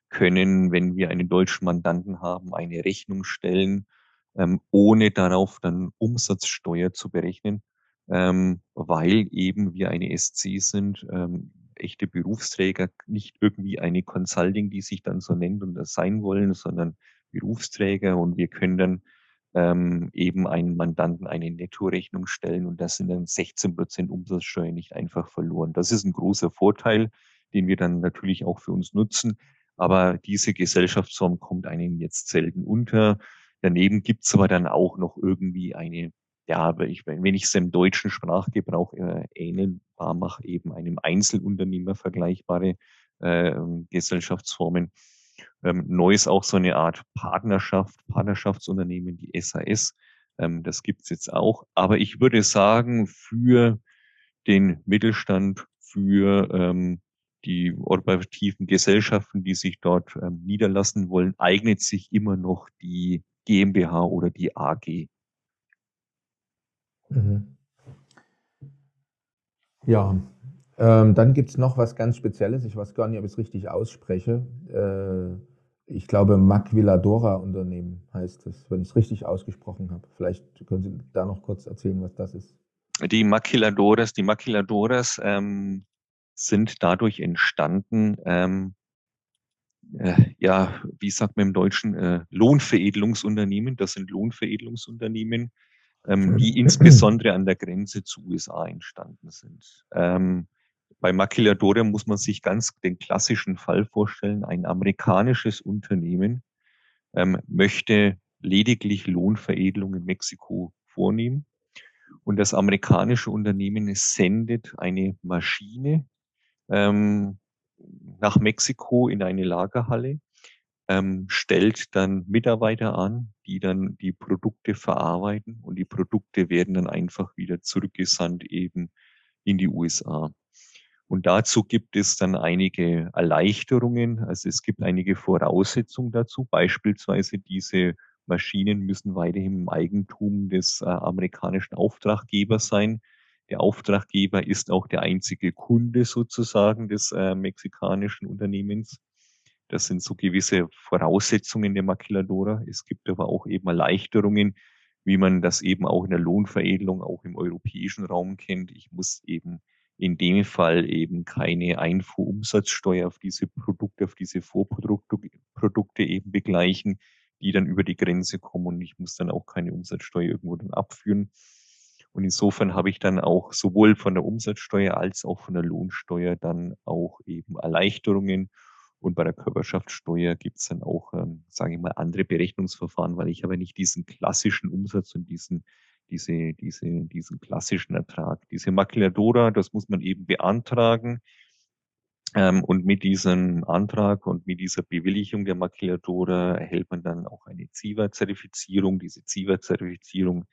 können, wenn wir einen deutschen Mandanten haben, eine Rechnung stellen, ähm, ohne darauf dann Umsatzsteuer zu berechnen, ähm, weil eben wir eine SC sind, ähm, echte Berufsträger, nicht irgendwie eine Consulting, die sich dann so nennt und das sein wollen, sondern Berufsträger und wir können dann ähm, eben einen Mandanten eine Nettorechnung stellen und das sind dann 16 Prozent Umsatzsteuer nicht einfach verloren. Das ist ein großer Vorteil, den wir dann natürlich auch für uns nutzen. Aber diese Gesellschaftsform kommt einem jetzt selten unter. Daneben gibt es aber dann auch noch irgendwie eine, ja, ich, wenn ich es im deutschen Sprachgebrauch äh, ähnelbar mache, eben einem Einzelunternehmer vergleichbare äh, Gesellschaftsformen. Ähm, neu ist auch so eine Art Partnerschaft, Partnerschaftsunternehmen, die SAS. Ähm, das gibt es jetzt auch. Aber ich würde sagen, für den Mittelstand, für ähm, die operativen Gesellschaften, die sich dort ähm, niederlassen wollen, eignet sich immer noch die GmbH oder die AG. Mhm. Ja, ähm, dann gibt es noch was ganz Spezielles. Ich weiß gar nicht, ob ich es richtig ausspreche. Äh, ich glaube, Maquiladora Unternehmen heißt es, wenn ich es richtig ausgesprochen habe. Vielleicht können Sie da noch kurz erzählen, was das ist. Die Maquiladoras, die Maquiladoras ähm, sind dadurch entstanden, ähm, äh, ja, wie sagt man im Deutschen, äh, Lohnveredelungsunternehmen. Das sind Lohnveredelungsunternehmen, ähm, die insbesondere an der Grenze zu USA entstanden sind. Ähm, bei Maquiladora muss man sich ganz den klassischen Fall vorstellen. Ein amerikanisches Unternehmen ähm, möchte lediglich Lohnveredelung in Mexiko vornehmen. Und das amerikanische Unternehmen sendet eine Maschine ähm, nach Mexiko in eine Lagerhalle, ähm, stellt dann Mitarbeiter an, die dann die Produkte verarbeiten und die Produkte werden dann einfach wieder zurückgesandt eben in die USA. Und dazu gibt es dann einige Erleichterungen. Also es gibt einige Voraussetzungen dazu. Beispielsweise diese Maschinen müssen weiterhin im Eigentum des äh, amerikanischen Auftraggebers sein. Der Auftraggeber ist auch der einzige Kunde sozusagen des äh, mexikanischen Unternehmens. Das sind so gewisse Voraussetzungen der Maquiladora. Es gibt aber auch eben Erleichterungen, wie man das eben auch in der Lohnveredelung auch im europäischen Raum kennt. Ich muss eben in dem Fall eben keine Einfuhrumsatzsteuer auf diese Produkte, auf diese Vorprodukte Produkte eben begleichen, die dann über die Grenze kommen und ich muss dann auch keine Umsatzsteuer irgendwo dann abführen. Und insofern habe ich dann auch sowohl von der Umsatzsteuer als auch von der Lohnsteuer dann auch eben Erleichterungen. Und bei der Körperschaftssteuer gibt es dann auch, ähm, sage ich mal, andere Berechnungsverfahren, weil ich habe nicht diesen klassischen Umsatz und diesen, diese, diese, diesen klassischen Ertrag. Diese Maquiladora, das muss man eben beantragen. Ähm, und mit diesem Antrag und mit dieser Bewilligung der Maquiladora erhält man dann auch eine CIVA-Zertifizierung. Diese CIVA-Zertifizierung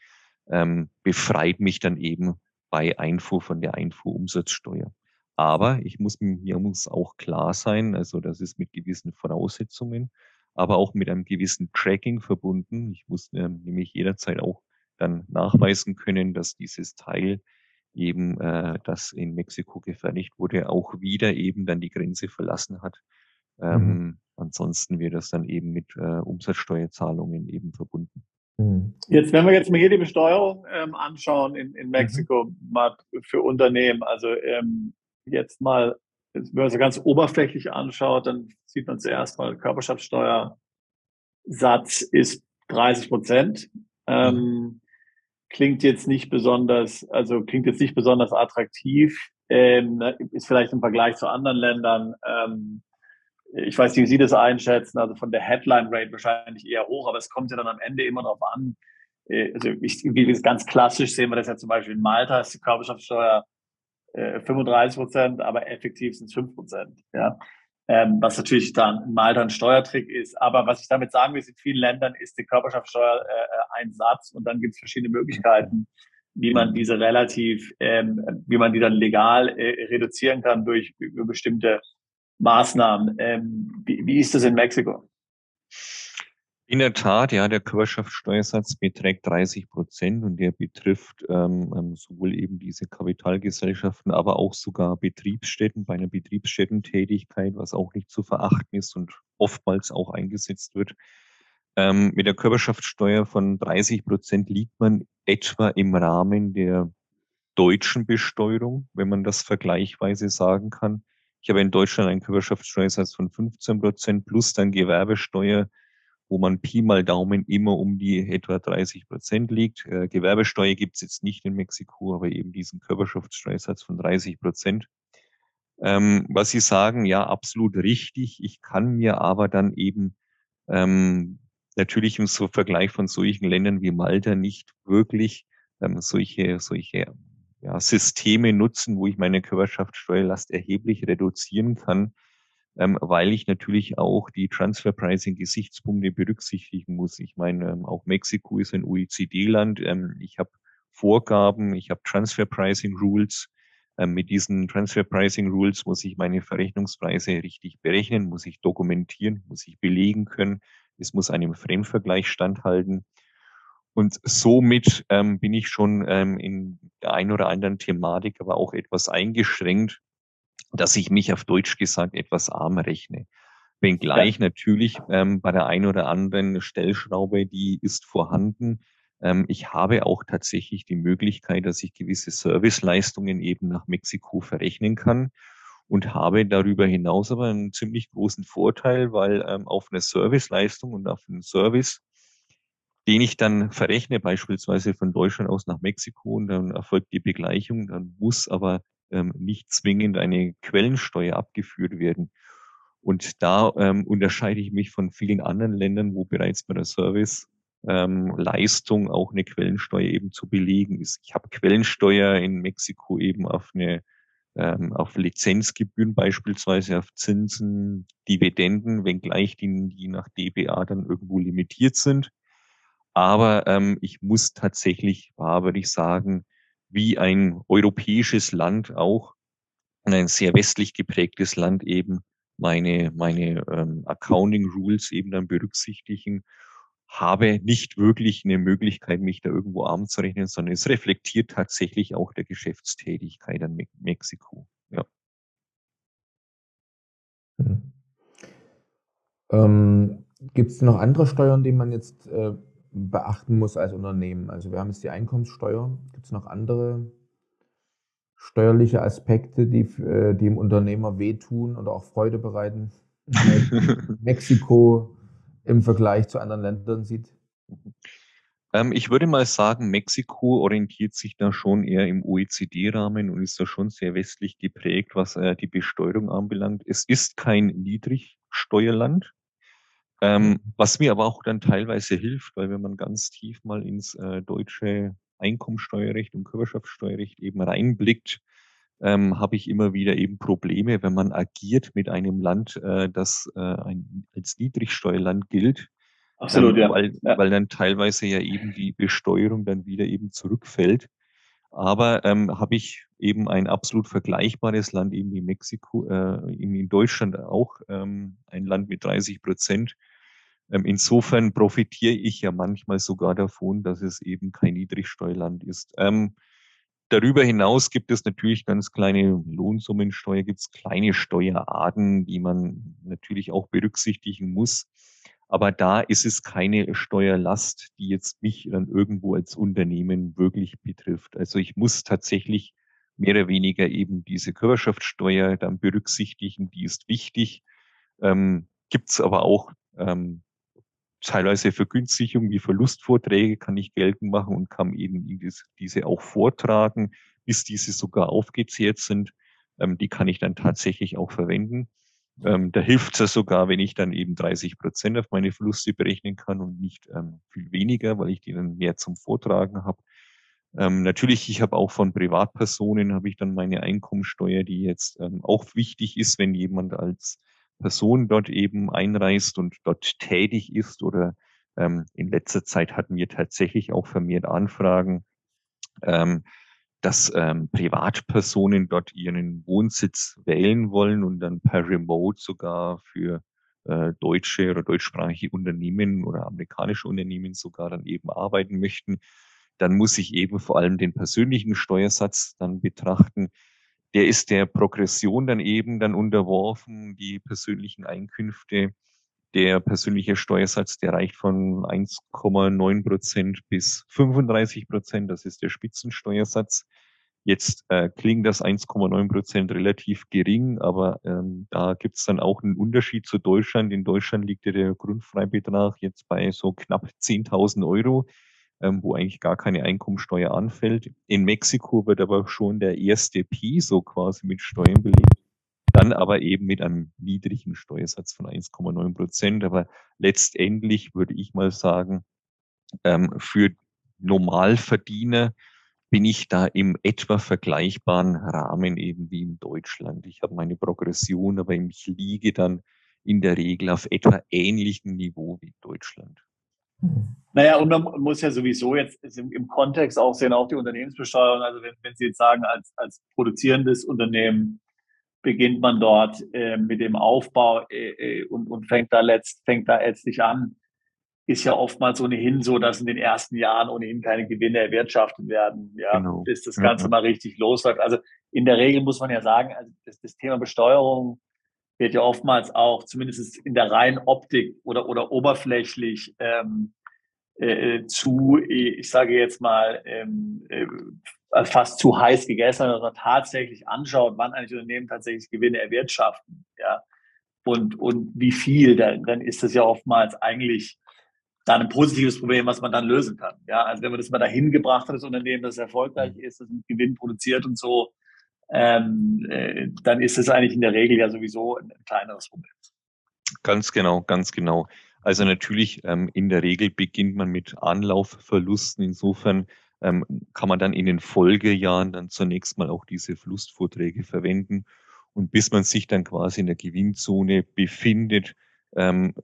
ähm, befreit mich dann eben bei Einfuhr von der Einfuhrumsatzsteuer. Aber ich muss, mir muss auch klar sein, also das ist mit gewissen Voraussetzungen, aber auch mit einem gewissen Tracking verbunden. Ich muss ähm, nämlich jederzeit auch dann nachweisen können, dass dieses Teil eben, äh, das in Mexiko gefertigt wurde, auch wieder eben dann die Grenze verlassen hat. Ähm, mhm. Ansonsten wird das dann eben mit äh, Umsatzsteuerzahlungen eben verbunden. Mhm. Jetzt, wenn wir jetzt mal hier die Besteuerung ähm, anschauen in, in mhm. Mexiko mhm. mal für Unternehmen, also ähm, jetzt mal, wenn man so ganz oberflächlich anschaut, dann sieht man zuerst mal, Körperschaftssteuersatz ist 30 Prozent. Ähm, mhm. klingt jetzt nicht besonders, also klingt jetzt nicht besonders attraktiv, ähm, ist vielleicht im Vergleich zu anderen Ländern ähm, ich weiß nicht, wie Sie das einschätzen, also von der Headline Rate wahrscheinlich eher hoch, aber es kommt ja dann am Ende immer darauf an. Äh, also ich, wie ganz klassisch sehen wir das ja zum Beispiel in Malta, ist die Körperschaftssteuer äh, 35 Prozent, aber effektiv sind es 5 Prozent. Ja? Ähm, was natürlich dann in Malta ein Steuertrick ist. Aber was ich damit sagen will, in vielen Ländern ist die Körperschaftssteuer äh, ein Satz und dann gibt es verschiedene Möglichkeiten, wie man diese relativ, ähm, wie man die dann legal äh, reduzieren kann durch über bestimmte Maßnahmen. Ähm, wie, wie ist das in Mexiko? In der Tat, ja, der Körperschaftssteuersatz beträgt 30 Prozent und der betrifft ähm, ähm, sowohl eben diese Kapitalgesellschaften, aber auch sogar Betriebsstätten bei einer Betriebsstättentätigkeit, was auch nicht zu verachten ist und oftmals auch eingesetzt wird. Ähm, mit der Körperschaftssteuer von 30 Prozent liegt man etwa im Rahmen der deutschen Besteuerung, wenn man das vergleichweise sagen kann. Ich habe in Deutschland einen Körperschaftssteuersatz von 15 Prozent plus dann Gewerbesteuer, wo man Pi mal Daumen immer um die etwa 30 Prozent liegt. Äh, Gewerbesteuer gibt es jetzt nicht in Mexiko, aber eben diesen Körperschaftssteuersatz von 30 Prozent. Ähm, was Sie sagen, ja, absolut richtig. Ich kann mir aber dann eben ähm, natürlich im Vergleich von solchen Ländern wie Malta nicht wirklich ähm, solche, solche ja, Systeme nutzen, wo ich meine Körperschaftssteuerlast erheblich reduzieren kann, ähm, weil ich natürlich auch die Transfer Pricing Gesichtspunkte berücksichtigen muss. Ich meine, ähm, auch Mexiko ist ein OECD-Land. Ähm, ich habe Vorgaben, ich habe Transfer Pricing Rules. Ähm, mit diesen Transfer Pricing Rules muss ich meine Verrechnungspreise richtig berechnen, muss ich dokumentieren, muss ich belegen können. Es muss einem Fremdvergleich standhalten. Und somit ähm, bin ich schon ähm, in der einen oder anderen Thematik aber auch etwas eingeschränkt, dass ich mich auf Deutsch gesagt etwas arm rechne. Wenngleich ja. natürlich ähm, bei der einen oder anderen Stellschraube, die ist vorhanden. Ähm, ich habe auch tatsächlich die Möglichkeit, dass ich gewisse Serviceleistungen eben nach Mexiko verrechnen kann und habe darüber hinaus aber einen ziemlich großen Vorteil, weil ähm, auf eine Serviceleistung und auf einen Service den ich dann verrechne, beispielsweise von Deutschland aus nach Mexiko und dann erfolgt die Begleichung, dann muss aber ähm, nicht zwingend eine Quellensteuer abgeführt werden. Und da ähm, unterscheide ich mich von vielen anderen Ländern, wo bereits bei der Serviceleistung ähm, auch eine Quellensteuer eben zu belegen ist. Ich habe Quellensteuer in Mexiko eben auf eine ähm, auf Lizenzgebühren beispielsweise, auf Zinsen, Dividenden, wenngleich die, die nach DBA dann irgendwo limitiert sind. Aber ähm, ich muss tatsächlich, war, würde ich sagen, wie ein europäisches Land auch, ein sehr westlich geprägtes Land eben, meine, meine ähm, Accounting Rules eben dann berücksichtigen, habe nicht wirklich eine Möglichkeit, mich da irgendwo arm zu rechnen, sondern es reflektiert tatsächlich auch der Geschäftstätigkeit an Me Mexiko. Ja. Hm. Ähm, Gibt es noch andere Steuern, die man jetzt äh, beachten muss als Unternehmen? Also wir haben jetzt die Einkommenssteuer. Gibt es noch andere steuerliche Aspekte, die, äh, die dem Unternehmer wehtun oder auch Freude bereiten? Mexiko im Vergleich zu anderen Ländern sieht? Ähm, ich würde mal sagen, Mexiko orientiert sich da schon eher im OECD-Rahmen und ist da schon sehr westlich geprägt, was äh, die Besteuerung anbelangt. Es ist kein Niedrigsteuerland. Ähm, mhm. was mir aber auch dann teilweise hilft, weil wenn man ganz tief mal ins äh, deutsche Einkommensteuerrecht und Körperschaftssteuerrecht eben reinblickt, ähm, habe ich immer wieder eben Probleme, wenn man agiert mit einem Land, äh, das äh, ein, als Niedrigsteuerland gilt. Absolut, ähm, ja. Weil, ja. weil dann teilweise ja eben die Besteuerung dann wieder eben zurückfällt. Aber ähm, habe ich eben ein absolut vergleichbares Land, eben wie Mexiko, äh, in Deutschland auch ähm, ein Land mit 30 Prozent. Ähm, insofern profitiere ich ja manchmal sogar davon, dass es eben kein Niedrigsteuerland ist. Ähm, darüber hinaus gibt es natürlich ganz kleine Lohnsummensteuer, gibt es kleine Steuerarten, die man natürlich auch berücksichtigen muss. Aber da ist es keine Steuerlast, die jetzt mich dann irgendwo als Unternehmen wirklich betrifft. Also ich muss tatsächlich mehr oder weniger eben diese Körperschaftssteuer dann berücksichtigen, die ist wichtig. Ähm, Gibt es aber auch ähm, teilweise Vergünstigungen wie Verlustvorträge kann ich geltend machen und kann eben diese auch vortragen, bis diese sogar aufgezehrt sind. Ähm, die kann ich dann tatsächlich auch verwenden. Ähm, da hilft es ja sogar, wenn ich dann eben 30 Prozent auf meine Verluste berechnen kann und nicht ähm, viel weniger, weil ich die dann mehr zum Vortragen habe. Ähm, natürlich, ich habe auch von Privatpersonen, habe ich dann meine Einkommensteuer, die jetzt ähm, auch wichtig ist, wenn jemand als Person dort eben einreist und dort tätig ist oder ähm, in letzter Zeit hatten wir tatsächlich auch vermehrt Anfragen, ähm, dass ähm, Privatpersonen dort ihren Wohnsitz wählen wollen und dann per Remote sogar für äh, deutsche oder deutschsprachige Unternehmen oder amerikanische Unternehmen sogar dann eben arbeiten möchten, dann muss ich eben vor allem den persönlichen Steuersatz dann betrachten. Der ist der Progression dann eben dann unterworfen, die persönlichen Einkünfte der persönliche Steuersatz, der reicht von 1,9 Prozent bis 35 Prozent. Das ist der Spitzensteuersatz. Jetzt äh, klingt das 1,9 Prozent relativ gering, aber ähm, da gibt es dann auch einen Unterschied zu Deutschland. In Deutschland liegt ja der Grundfreibetrag jetzt bei so knapp 10.000 Euro, wo eigentlich gar keine Einkommensteuer anfällt. In Mexiko wird aber schon der erste Piso quasi mit Steuern belegt dann aber eben mit einem niedrigen Steuersatz von 1,9 Prozent. Aber letztendlich würde ich mal sagen, ähm, für Normalverdiener bin ich da im etwa vergleichbaren Rahmen eben wie in Deutschland. Ich habe meine Progression, aber ich liege dann in der Regel auf etwa ähnlichem Niveau wie Deutschland. Naja, und man muss ja sowieso jetzt im, Kontext auch sehen, auch die Unternehmensbesteuerung. Also wenn, wenn Sie jetzt sagen, als, als produzierendes Unternehmen beginnt man dort äh, mit dem Aufbau äh, äh, und, und fängt da letzt, fängt da letztlich an, ist ja oftmals ohnehin so, dass in den ersten Jahren ohnehin keine Gewinne erwirtschaftet werden, ja, genau. bis das Ganze mhm. mal richtig losläuft. Also in der Regel muss man ja sagen, also das, das Thema Besteuerung wird ja oftmals auch, zumindest in der reinen Optik oder, oder oberflächlich ähm, äh, zu, ich sage jetzt mal, ähm, äh, fast zu heiß gegessen, dass man tatsächlich anschaut, wann eigentlich Unternehmen tatsächlich Gewinne erwirtschaften, ja, und, und wie viel, dann, dann ist das ja oftmals eigentlich dann ein positives Problem, was man dann lösen kann. Ja, also wenn man das mal dahin gebracht hat, das Unternehmen, das erfolgreich ist, das mit Gewinn produziert und so, ähm, äh, dann ist das eigentlich in der Regel ja sowieso ein, ein kleineres Problem. Ganz genau, ganz genau. Also natürlich, ähm, in der Regel beginnt man mit Anlaufverlusten. Insofern ähm, kann man dann in den Folgejahren dann zunächst mal auch diese Verlustvorträge verwenden. Und bis man sich dann quasi in der Gewinnzone befindet, ähm,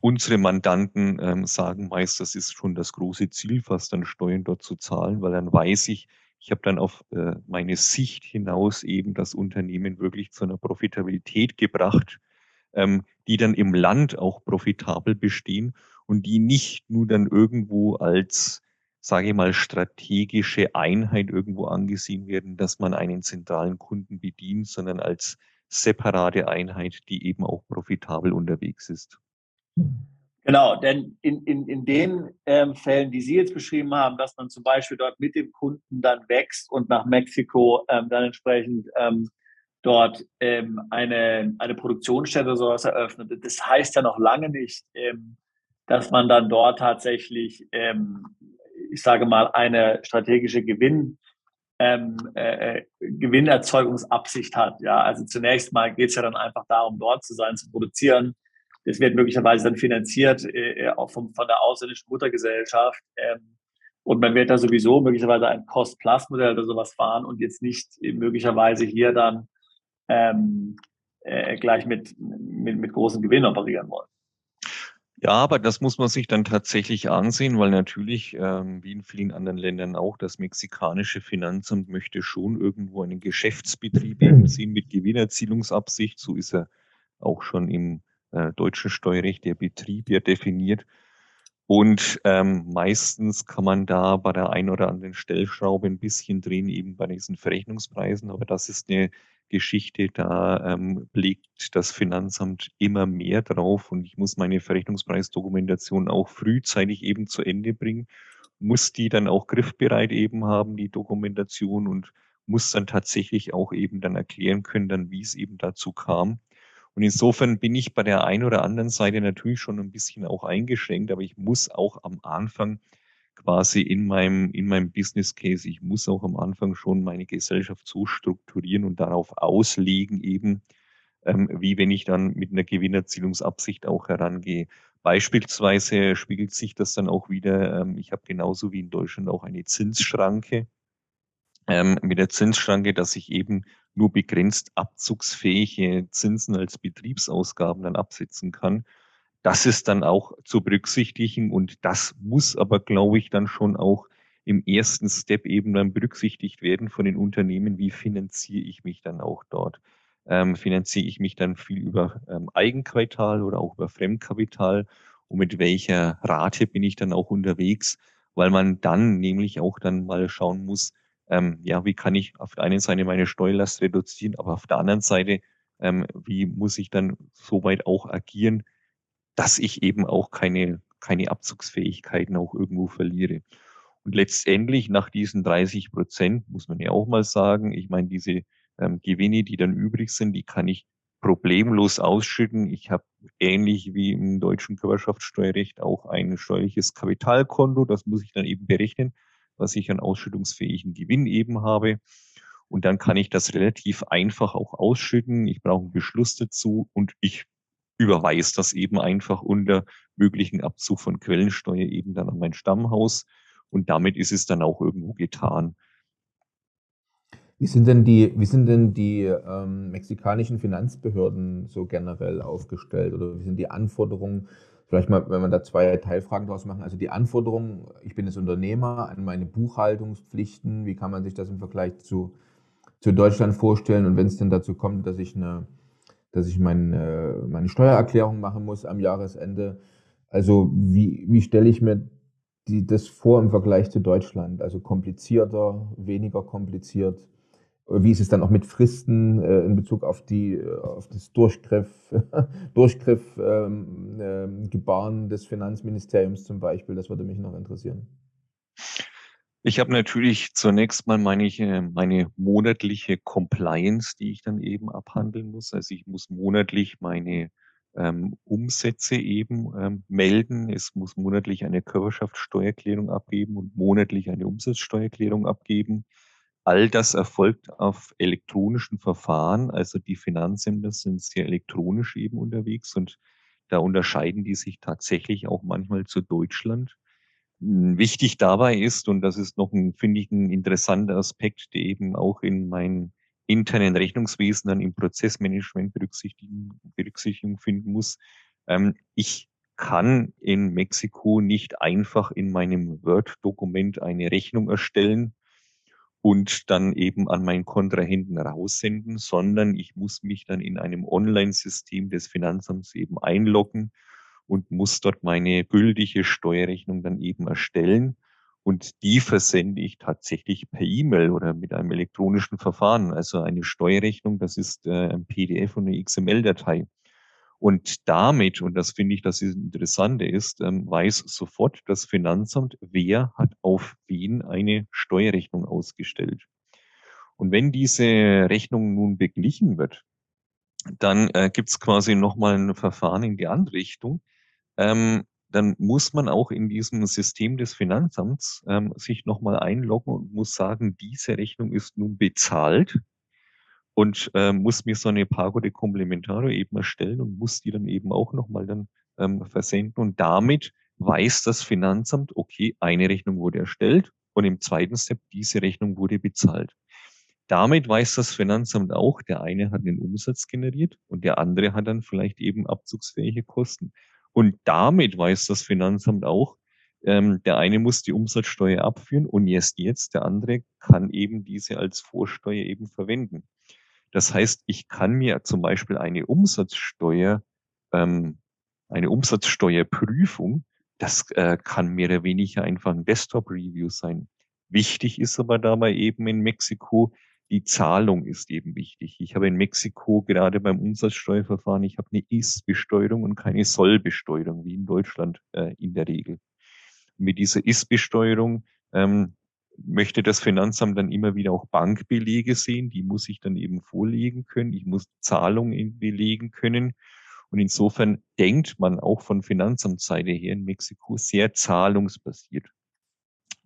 unsere Mandanten ähm, sagen meist, das ist schon das große Ziel, fast an Steuern dort zu zahlen, weil dann weiß ich, ich habe dann auf äh, meine Sicht hinaus eben das Unternehmen wirklich zu einer Profitabilität gebracht, ähm, die dann im Land auch profitabel bestehen und die nicht nur dann irgendwo als sage ich mal, strategische Einheit irgendwo angesehen werden, dass man einen zentralen Kunden bedient, sondern als separate Einheit, die eben auch profitabel unterwegs ist. Genau, denn in, in, in den ähm, Fällen, die Sie jetzt beschrieben haben, dass man zum Beispiel dort mit dem Kunden dann wächst und nach Mexiko ähm, dann entsprechend ähm, dort ähm, eine, eine Produktionsstätte oder sowas eröffnet, das heißt ja noch lange nicht, ähm, dass man dann dort tatsächlich ähm, ich sage mal, eine strategische Gewinn, ähm, äh, äh, Gewinnerzeugungsabsicht hat. Ja, also zunächst mal geht es ja dann einfach darum, dort zu sein, zu produzieren. Das wird möglicherweise dann finanziert, äh, äh, auch vom, von der ausländischen Muttergesellschaft. Ähm, und man wird da sowieso möglicherweise ein Cost-Plus-Modell oder sowas fahren und jetzt nicht möglicherweise hier dann ähm, äh, gleich mit, mit, mit großen Gewinnen operieren wollen. Ja, aber das muss man sich dann tatsächlich ansehen, weil natürlich, ähm, wie in vielen anderen Ländern auch, das mexikanische Finanzamt möchte schon irgendwo einen Geschäftsbetrieb eben sehen mit Gewinnerzielungsabsicht. So ist er auch schon im äh, deutschen Steuerrecht der Betrieb ja definiert. Und ähm, meistens kann man da bei der einen oder anderen Stellschraube ein bisschen drehen, eben bei diesen Verrechnungspreisen. Aber das ist eine Geschichte, da ähm, blickt das Finanzamt immer mehr drauf und ich muss meine Verrechnungspreisdokumentation auch frühzeitig eben zu Ende bringen, muss die dann auch griffbereit eben haben, die Dokumentation und muss dann tatsächlich auch eben dann erklären können, dann wie es eben dazu kam. Und insofern bin ich bei der einen oder anderen Seite natürlich schon ein bisschen auch eingeschränkt, aber ich muss auch am Anfang quasi in meinem, in meinem Business Case, ich muss auch am Anfang schon meine Gesellschaft so strukturieren und darauf auslegen, eben, ähm, wie wenn ich dann mit einer Gewinnerzielungsabsicht auch herangehe. Beispielsweise spiegelt sich das dann auch wieder, ähm, ich habe genauso wie in Deutschland auch eine Zinsschranke. Ähm, mit der Zinsschranke, dass ich eben nur begrenzt abzugsfähige Zinsen als Betriebsausgaben dann absetzen kann das ist dann auch zu berücksichtigen und das muss aber, glaube ich, dann schon auch im ersten Step eben dann berücksichtigt werden von den Unternehmen, wie finanziere ich mich dann auch dort. Ähm, finanziere ich mich dann viel über ähm, Eigenkapital oder auch über Fremdkapital und mit welcher Rate bin ich dann auch unterwegs, weil man dann nämlich auch dann mal schauen muss, ähm, ja, wie kann ich auf der einen Seite meine Steuerlast reduzieren, aber auf der anderen Seite, ähm, wie muss ich dann soweit auch agieren, dass ich eben auch keine, keine Abzugsfähigkeiten auch irgendwo verliere. Und letztendlich nach diesen 30 Prozent muss man ja auch mal sagen, ich meine, diese ähm, Gewinne, die dann übrig sind, die kann ich problemlos ausschütten. Ich habe ähnlich wie im deutschen Körperschaftssteuerrecht auch ein steuerliches Kapitalkonto. Das muss ich dann eben berechnen, was ich an ausschüttungsfähigen Gewinn eben habe. Und dann kann ich das relativ einfach auch ausschütten. Ich brauche einen Beschluss dazu und ich überweise das eben einfach unter möglichen Abzug von Quellensteuer eben dann an mein Stammhaus. Und damit ist es dann auch irgendwo getan. Wie sind denn die, wie sind denn die ähm, mexikanischen Finanzbehörden so generell aufgestellt oder wie sind die Anforderungen? Vielleicht mal, wenn man da zwei Teilfragen daraus machen. Also die Anforderungen, ich bin jetzt Unternehmer, an meine Buchhaltungspflichten, wie kann man sich das im Vergleich zu, zu Deutschland vorstellen? Und wenn es denn dazu kommt, dass ich eine, dass ich meine, meine Steuererklärung machen muss am Jahresende, also wie, wie stelle ich mir die, das vor im Vergleich zu Deutschland? Also komplizierter, weniger kompliziert? Wie ist es dann auch mit Fristen äh, in Bezug auf die äh, auf das Durchgriff, Durchgriff ähm, äh, Gebaren des Finanzministeriums zum Beispiel? Das würde mich noch interessieren. Ich habe natürlich zunächst mal meine, meine monatliche Compliance, die ich dann eben abhandeln muss. Also ich muss monatlich meine ähm, Umsätze eben ähm, melden. Es muss monatlich eine Körperschaftssteuererklärung abgeben und monatlich eine Umsatzsteuererklärung abgeben. All das erfolgt auf elektronischen Verfahren. Also die Finanzämter sind sehr elektronisch eben unterwegs und da unterscheiden die sich tatsächlich auch manchmal zu Deutschland. Hm, wichtig dabei ist, und das ist noch ein, finde ich, ein interessanter Aspekt, der eben auch in meinem internen Rechnungswesen dann im Prozessmanagement Berücksichtigung, Berücksichtigung finden muss. Ähm, ich kann in Mexiko nicht einfach in meinem Word-Dokument eine Rechnung erstellen und dann eben an meinen Kontrahenten raussenden, sondern ich muss mich dann in einem Online-System des Finanzamts eben einloggen und muss dort meine gültige Steuerrechnung dann eben erstellen. Und die versende ich tatsächlich per E-Mail oder mit einem elektronischen Verfahren. Also eine Steuerrechnung, das ist äh, ein PDF und eine XML-Datei. Und damit, und das finde ich, das ist Interessante ist, ähm, weiß sofort das Finanzamt, wer hat auf wen eine Steuerrechnung ausgestellt. Und wenn diese Rechnung nun beglichen wird, dann äh, gibt es quasi nochmal ein Verfahren in die andere Richtung. Ähm, dann muss man auch in diesem System des Finanzamts ähm, sich nochmal einloggen und muss sagen, diese Rechnung ist nun bezahlt und äh, muss mir so eine Pago de Complementario eben erstellen und muss die dann eben auch nochmal dann ähm, versenden. Und damit weiß das Finanzamt, okay, eine Rechnung wurde erstellt und im zweiten Step, diese Rechnung wurde bezahlt. Damit weiß das Finanzamt auch, der eine hat den Umsatz generiert und der andere hat dann vielleicht eben abzugsfähige Kosten. Und damit weiß das Finanzamt auch, ähm, der eine muss die Umsatzsteuer abführen und erst jetzt der andere kann eben diese als Vorsteuer eben verwenden. Das heißt, ich kann mir zum Beispiel eine Umsatzsteuer, ähm, eine Umsatzsteuerprüfung, das äh, kann mehr oder weniger einfach ein Desktop-Review sein. Wichtig ist aber dabei eben in Mexiko, die Zahlung ist eben wichtig. Ich habe in Mexiko gerade beim Umsatzsteuerverfahren, ich habe eine Ist-Besteuerung und keine Soll-Besteuerung, wie in Deutschland äh, in der Regel. Mit dieser Ist-Besteuerung ähm, möchte das Finanzamt dann immer wieder auch Bankbelege sehen. Die muss ich dann eben vorlegen können. Ich muss Zahlungen belegen können. Und insofern denkt man auch von Finanzamtsseite her in Mexiko sehr zahlungsbasiert.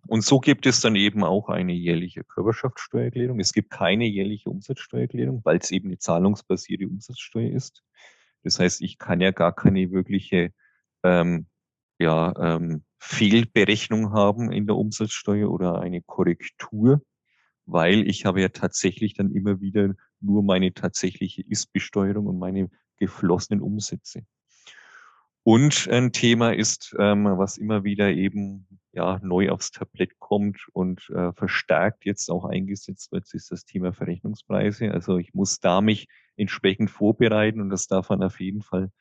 Und so gibt es dann eben auch eine jährliche Körperschaftssteuererklärung. Es gibt keine jährliche Umsatzsteuererklärung, weil es eben eine zahlungsbasierte Umsatzsteuer ist. Das heißt, ich kann ja gar keine wirkliche ähm, ja, ähm, Fehlberechnung haben in der Umsatzsteuer oder eine Korrektur, weil ich habe ja tatsächlich dann immer wieder nur meine tatsächliche Ist-Besteuerung und meine geflossenen Umsätze. Und ein Thema ist, ähm, was immer wieder eben ja neu aufs Tablett kommt und äh, verstärkt jetzt auch eingesetzt wird, ist das Thema Verrechnungspreise. Also ich muss da mich entsprechend vorbereiten und das darf man auf jeden Fall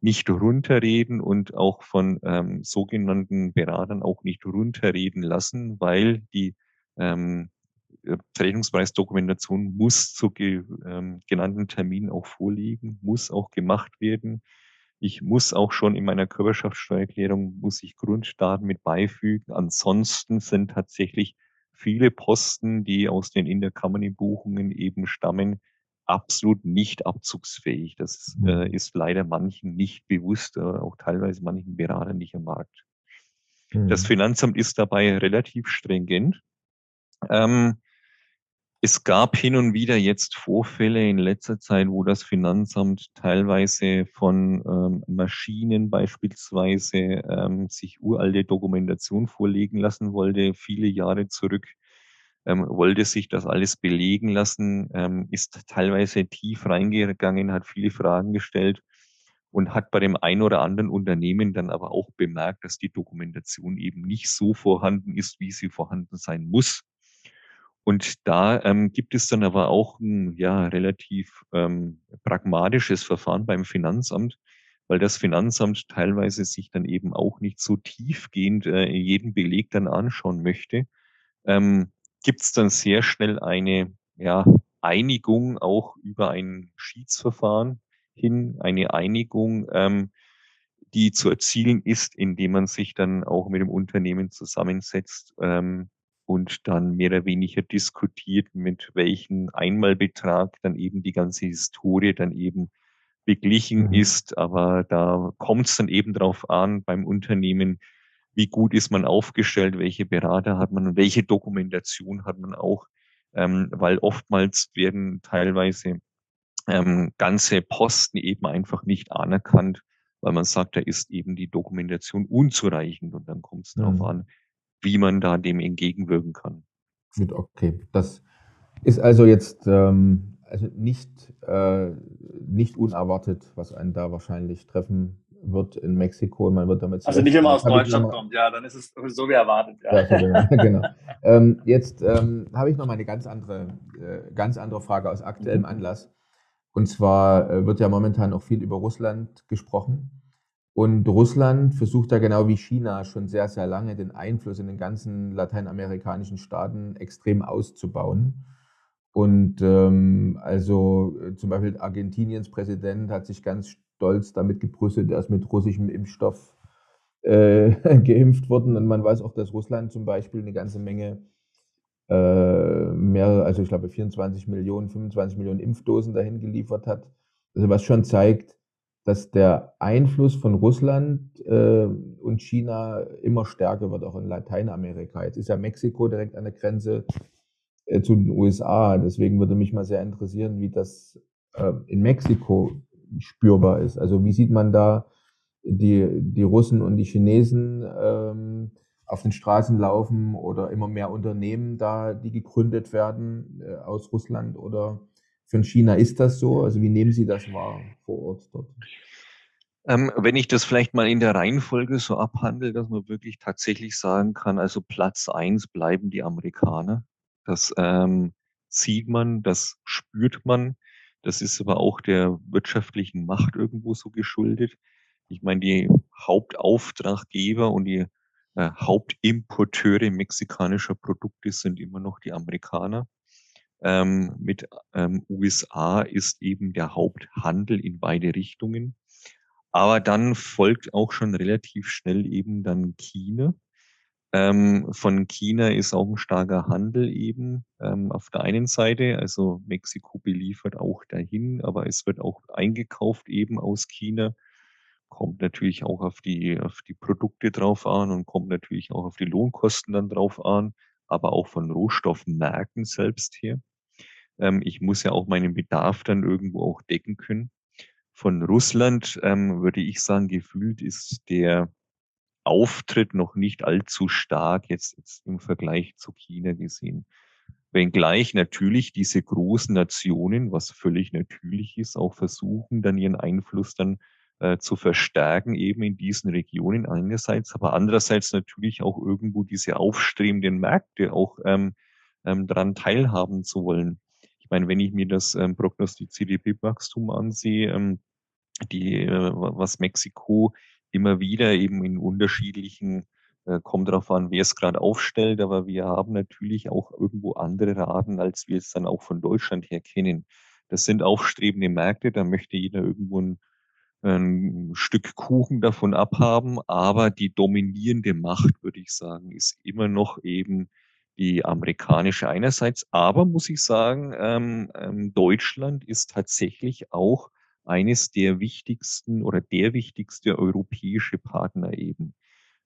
nicht runterreden und auch von ähm, sogenannten Beratern auch nicht runterreden lassen, weil die ähm, äh, Verrechnungspreisdokumentation muss zu ge, ähm, genannten Terminen auch vorliegen, muss auch gemacht werden. Ich muss auch schon in meiner Körperschaftssteuererklärung muss ich Grunddaten mit beifügen. Ansonsten sind tatsächlich viele Posten, die aus den Intercompany-Buchungen eben stammen, absolut nicht abzugsfähig. Das äh, mhm. ist leider manchen nicht bewusst, äh, auch teilweise manchen Beratern nicht am Markt. Mhm. Das Finanzamt ist dabei relativ stringent. Ähm, es gab hin und wieder jetzt Vorfälle in letzter Zeit, wo das Finanzamt teilweise von ähm, Maschinen beispielsweise ähm, sich uralte Dokumentation vorlegen lassen wollte, viele Jahre zurück, ähm, wollte sich das alles belegen lassen, ähm, ist teilweise tief reingegangen, hat viele Fragen gestellt und hat bei dem ein oder anderen Unternehmen dann aber auch bemerkt, dass die Dokumentation eben nicht so vorhanden ist, wie sie vorhanden sein muss. Und da ähm, gibt es dann aber auch ein ja, relativ ähm, pragmatisches Verfahren beim Finanzamt, weil das Finanzamt teilweise sich dann eben auch nicht so tiefgehend äh, jeden Beleg dann anschauen möchte. Ähm, gibt es dann sehr schnell eine ja, Einigung auch über ein Schiedsverfahren hin, eine Einigung, ähm, die zu erzielen ist, indem man sich dann auch mit dem Unternehmen zusammensetzt ähm, und dann mehr oder weniger diskutiert, mit welchem Einmalbetrag dann eben die ganze Historie dann eben beglichen mhm. ist. Aber da kommt es dann eben darauf an beim Unternehmen, wie gut ist man aufgestellt, welche Berater hat man und welche Dokumentation hat man auch, ähm, weil oftmals werden teilweise ähm, ganze Posten eben einfach nicht anerkannt, weil man sagt, da ist eben die Dokumentation unzureichend und dann kommt es mhm. darauf an, wie man da dem entgegenwirken kann. Gut, okay. Das ist also jetzt ähm, also nicht, äh, nicht unerwartet, was einen da wahrscheinlich treffen wird in Mexiko. Man wird damit also nicht immer aus Deutschland immer, kommt, ja, dann ist es so wie erwartet. Ja, ja genau. ähm, jetzt ähm, habe ich noch mal eine ganz andere, äh, ganz andere Frage aus aktuellem mhm. Anlass. Und zwar äh, wird ja momentan auch viel über Russland gesprochen. Und Russland versucht da genau wie China schon sehr, sehr lange den Einfluss in den ganzen lateinamerikanischen Staaten extrem auszubauen. Und ähm, also äh, zum Beispiel Argentiniens Präsident hat sich ganz stolz damit gebrüstet, er ist mit russischem Impfstoff äh, geimpft worden. Und man weiß auch, dass Russland zum Beispiel eine ganze Menge äh, mehr, also ich glaube 24 Millionen, 25 Millionen Impfdosen dahin geliefert hat. Also was schon zeigt, dass der Einfluss von Russland äh, und China immer stärker wird, auch in Lateinamerika. Jetzt ist ja Mexiko direkt an der Grenze äh, zu den USA. Deswegen würde mich mal sehr interessieren, wie das äh, in Mexiko spürbar ist. Also wie sieht man da die, die Russen und die Chinesen ähm, auf den Straßen laufen oder immer mehr Unternehmen da, die gegründet werden äh, aus Russland oder von China ist das so? Also wie nehmen Sie das wahr vor Ort dort? Ähm, wenn ich das vielleicht mal in der Reihenfolge so abhandle, dass man wirklich tatsächlich sagen kann, also Platz eins bleiben die Amerikaner. Das ähm, sieht man, das spürt man. Das ist aber auch der wirtschaftlichen Macht irgendwo so geschuldet. Ich meine, die Hauptauftraggeber und die äh, Hauptimporteure mexikanischer Produkte sind immer noch die Amerikaner. Ähm, mit ähm, USA ist eben der Haupthandel in beide Richtungen. Aber dann folgt auch schon relativ schnell eben dann China. Ähm, von China ist auch ein starker Handel eben ähm, auf der einen Seite. Also Mexiko beliefert auch dahin, aber es wird auch eingekauft eben aus China. Kommt natürlich auch auf die, auf die Produkte drauf an und kommt natürlich auch auf die Lohnkosten dann drauf an, aber auch von Rohstoffmärkten selbst her. Ähm, ich muss ja auch meinen Bedarf dann irgendwo auch decken können. Von Russland ähm, würde ich sagen, gefühlt ist der Auftritt noch nicht allzu stark jetzt, jetzt im Vergleich zu China gesehen. Wenngleich natürlich diese großen Nationen, was völlig natürlich ist, auch versuchen, dann ihren Einfluss dann äh, zu verstärken, eben in diesen Regionen einerseits, aber andererseits natürlich auch irgendwo diese aufstrebenden Märkte auch ähm, ähm, daran teilhaben zu wollen. Ich meine, wenn ich mir das ähm, prognostizierte BIP-Wachstum ansehe, ähm, die, äh, was Mexiko immer wieder eben in unterschiedlichen, äh, kommt darauf an, wer es gerade aufstellt, aber wir haben natürlich auch irgendwo andere Raten, als wir es dann auch von Deutschland her kennen. Das sind aufstrebende Märkte, da möchte jeder irgendwo ein ein Stück Kuchen davon abhaben, aber die dominierende Macht, würde ich sagen, ist immer noch eben die amerikanische einerseits, aber muss ich sagen, ähm, ähm, Deutschland ist tatsächlich auch eines der wichtigsten oder der wichtigste europäische Partner eben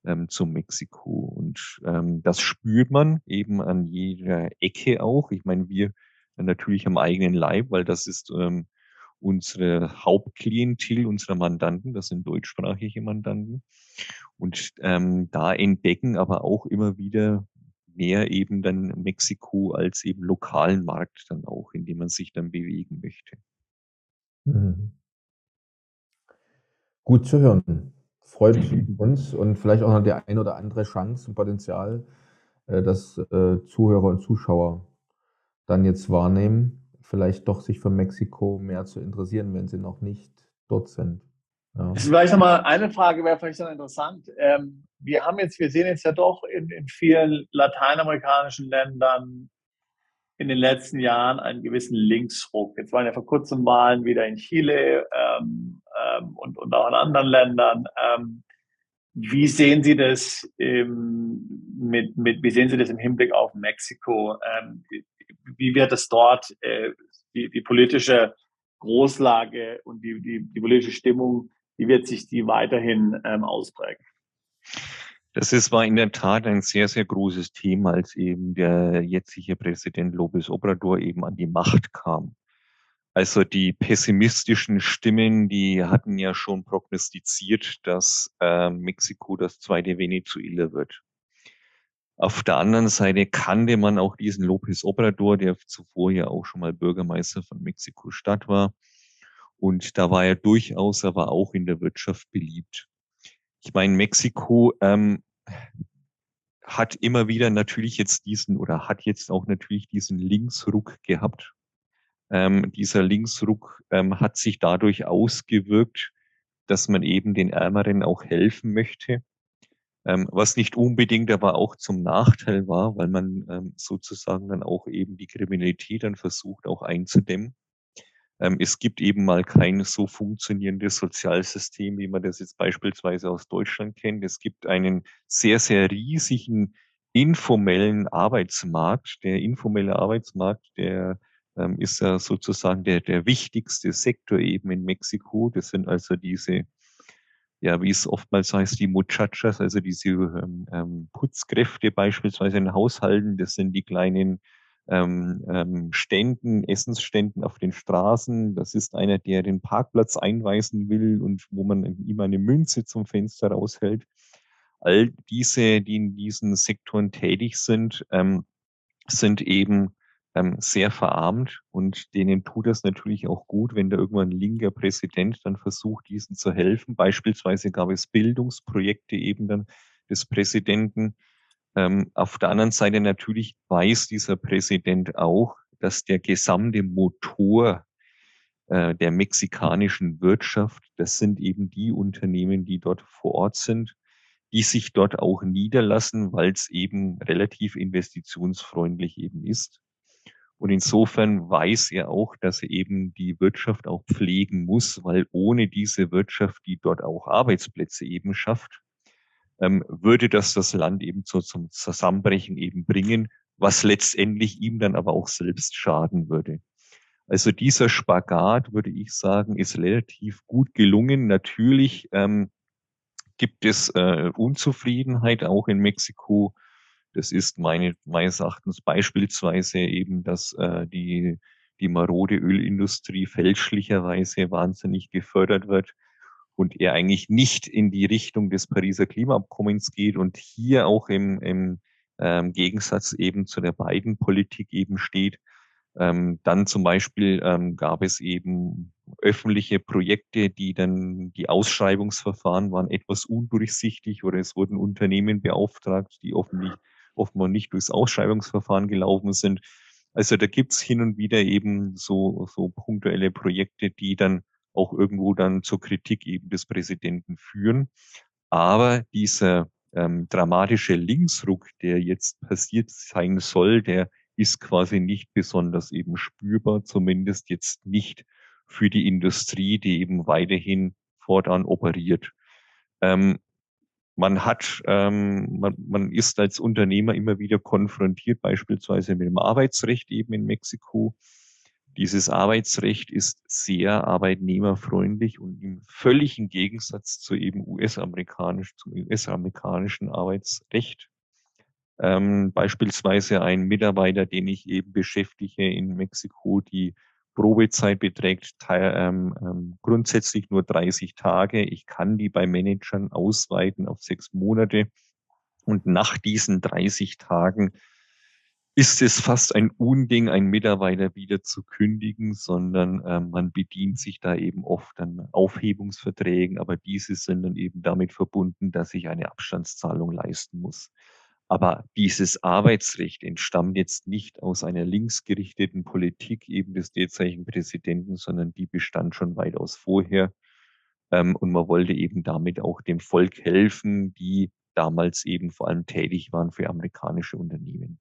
ähm, zu Mexiko. Und ähm, das spürt man eben an jeder Ecke auch. Ich meine, wir natürlich am eigenen Leib, weil das ist ähm, unsere Hauptklientel unserer Mandanten, das sind deutschsprachige Mandanten. Und ähm, da entdecken aber auch immer wieder mehr eben dann Mexiko als eben lokalen Markt dann auch, in dem man sich dann bewegen möchte. Mhm. Gut zu hören. Freut uns und vielleicht auch noch die ein oder andere Chance und Potenzial, äh, dass äh, Zuhörer und Zuschauer dann jetzt wahrnehmen, vielleicht doch sich für Mexiko mehr zu interessieren, wenn sie noch nicht dort sind. Ja. Vielleicht nochmal eine Frage wäre vielleicht dann interessant. Ähm, wir haben jetzt, wir sehen jetzt ja doch in, in vielen lateinamerikanischen Ländern in den letzten Jahren einen gewissen Linksruck. Jetzt waren ja vor kurzem Wahlen wieder in Chile ähm, ähm, und, und auch in anderen Ländern. Ähm, wie sehen Sie das mit, mit, wie sehen Sie das im Hinblick auf Mexiko? Ähm, wie wird es dort äh, die, die politische Großlage und die, die, die politische Stimmung, wie wird sich die weiterhin ähm, ausprägen? Das ist, war in der Tat ein sehr, sehr großes Thema, als eben der jetzige Präsident López Obrador eben an die Macht kam. Also die pessimistischen Stimmen, die hatten ja schon prognostiziert, dass äh, Mexiko das zweite Venezuela wird. Auf der anderen Seite kannte man auch diesen López Obrador, der zuvor ja auch schon mal Bürgermeister von Mexiko-Stadt war. Und da war er durchaus aber auch in der Wirtschaft beliebt. Ich meine, Mexiko ähm, hat immer wieder natürlich jetzt diesen oder hat jetzt auch natürlich diesen Linksruck gehabt. Ähm, dieser Linksruck ähm, hat sich dadurch ausgewirkt, dass man eben den Ärmeren auch helfen möchte. Ähm, was nicht unbedingt aber auch zum Nachteil war, weil man ähm, sozusagen dann auch eben die Kriminalität dann versucht auch einzudämmen. Ähm, es gibt eben mal kein so funktionierendes Sozialsystem, wie man das jetzt beispielsweise aus Deutschland kennt. Es gibt einen sehr, sehr riesigen informellen Arbeitsmarkt. Der informelle Arbeitsmarkt, der ähm, ist ja sozusagen der, der wichtigste Sektor eben in Mexiko. Das sind also diese, ja, wie es oftmals heißt, die Muchachas, also diese ähm, ähm Putzkräfte beispielsweise in Haushalten. Das sind die kleinen ähm, ähm, Ständen, Essensständen auf den Straßen. Das ist einer, der den Parkplatz einweisen will und wo man ihm eine Münze zum Fenster raushält. All diese, die in diesen Sektoren tätig sind, ähm, sind eben ähm, sehr verarmt und denen tut es natürlich auch gut, wenn da irgendwann ein linker Präsident dann versucht, diesen zu helfen. Beispielsweise gab es Bildungsprojekte eben dann des Präsidenten, ähm, auf der anderen Seite natürlich weiß dieser Präsident auch, dass der gesamte Motor äh, der mexikanischen Wirtschaft, das sind eben die Unternehmen, die dort vor Ort sind, die sich dort auch niederlassen, weil es eben relativ investitionsfreundlich eben ist. Und insofern weiß er auch, dass er eben die Wirtschaft auch pflegen muss, weil ohne diese Wirtschaft, die dort auch Arbeitsplätze eben schafft, ähm, würde das das Land eben zu, zum Zusammenbrechen eben bringen, was letztendlich ihm dann aber auch selbst schaden würde. Also dieser Spagat, würde ich sagen, ist relativ gut gelungen. Natürlich ähm, gibt es äh, Unzufriedenheit auch in Mexiko. Das ist meine, meines Erachtens beispielsweise eben, dass äh, die, die marode Ölindustrie fälschlicherweise wahnsinnig gefördert wird und er eigentlich nicht in die Richtung des Pariser Klimaabkommens geht und hier auch im, im ähm, Gegensatz eben zu der beiden Politik eben steht. Ähm, dann zum Beispiel ähm, gab es eben öffentliche Projekte, die dann die Ausschreibungsverfahren waren etwas undurchsichtig oder es wurden Unternehmen beauftragt, die offenlich offenbar nicht durchs Ausschreibungsverfahren gelaufen sind. Also da gibt's hin und wieder eben so, so punktuelle Projekte, die dann auch irgendwo dann zur Kritik eben des Präsidenten führen. Aber dieser ähm, dramatische Linksruck, der jetzt passiert sein soll, der ist quasi nicht besonders eben spürbar, zumindest jetzt nicht für die Industrie, die eben weiterhin fortan operiert. Ähm, man hat, ähm, man, man ist als Unternehmer immer wieder konfrontiert, beispielsweise mit dem Arbeitsrecht eben in Mexiko. Dieses Arbeitsrecht ist sehr arbeitnehmerfreundlich und im völligen Gegensatz zu eben US-amerikanisch, zum US-amerikanischen Arbeitsrecht. Ähm, beispielsweise ein Mitarbeiter, den ich eben beschäftige in Mexiko, die Probezeit beträgt ähm, ähm, grundsätzlich nur 30 Tage. Ich kann die bei Managern ausweiten auf sechs Monate. Und nach diesen 30 Tagen ist es fast ein Unding, einen Mitarbeiter wieder zu kündigen, sondern äh, man bedient sich da eben oft an Aufhebungsverträgen, aber diese sind dann eben damit verbunden, dass ich eine Abstandszahlung leisten muss. Aber dieses Arbeitsrecht entstammt jetzt nicht aus einer linksgerichteten Politik eben des derzeitigen Präsidenten, sondern die bestand schon weitaus vorher. Ähm, und man wollte eben damit auch dem Volk helfen, die damals eben vor allem tätig waren für amerikanische Unternehmen.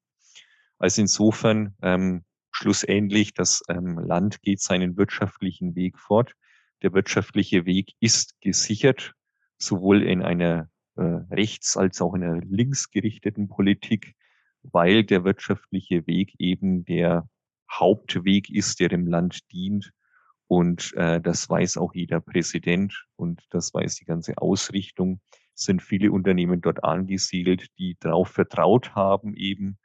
Also insofern ähm, schlussendlich, das ähm, Land geht seinen wirtschaftlichen Weg fort. Der wirtschaftliche Weg ist gesichert, sowohl in einer äh, rechts- als auch in einer linksgerichteten Politik, weil der wirtschaftliche Weg eben der Hauptweg ist, der dem Land dient. Und äh, das weiß auch jeder Präsident und das weiß die ganze Ausrichtung. Es sind viele Unternehmen dort angesiedelt, die darauf vertraut haben, eben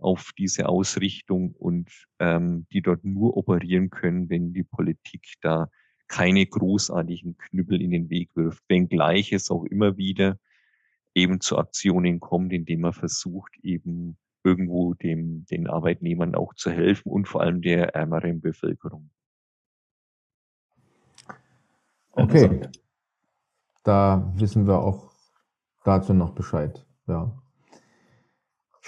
auf diese Ausrichtung und ähm, die dort nur operieren können, wenn die Politik da keine großartigen Knüppel in den Weg wirft, wenngleich es auch immer wieder eben zu Aktionen kommt, indem man versucht, eben irgendwo dem, den Arbeitnehmern auch zu helfen und vor allem der ärmeren Bevölkerung. Okay, da wissen wir auch dazu noch Bescheid. Ja.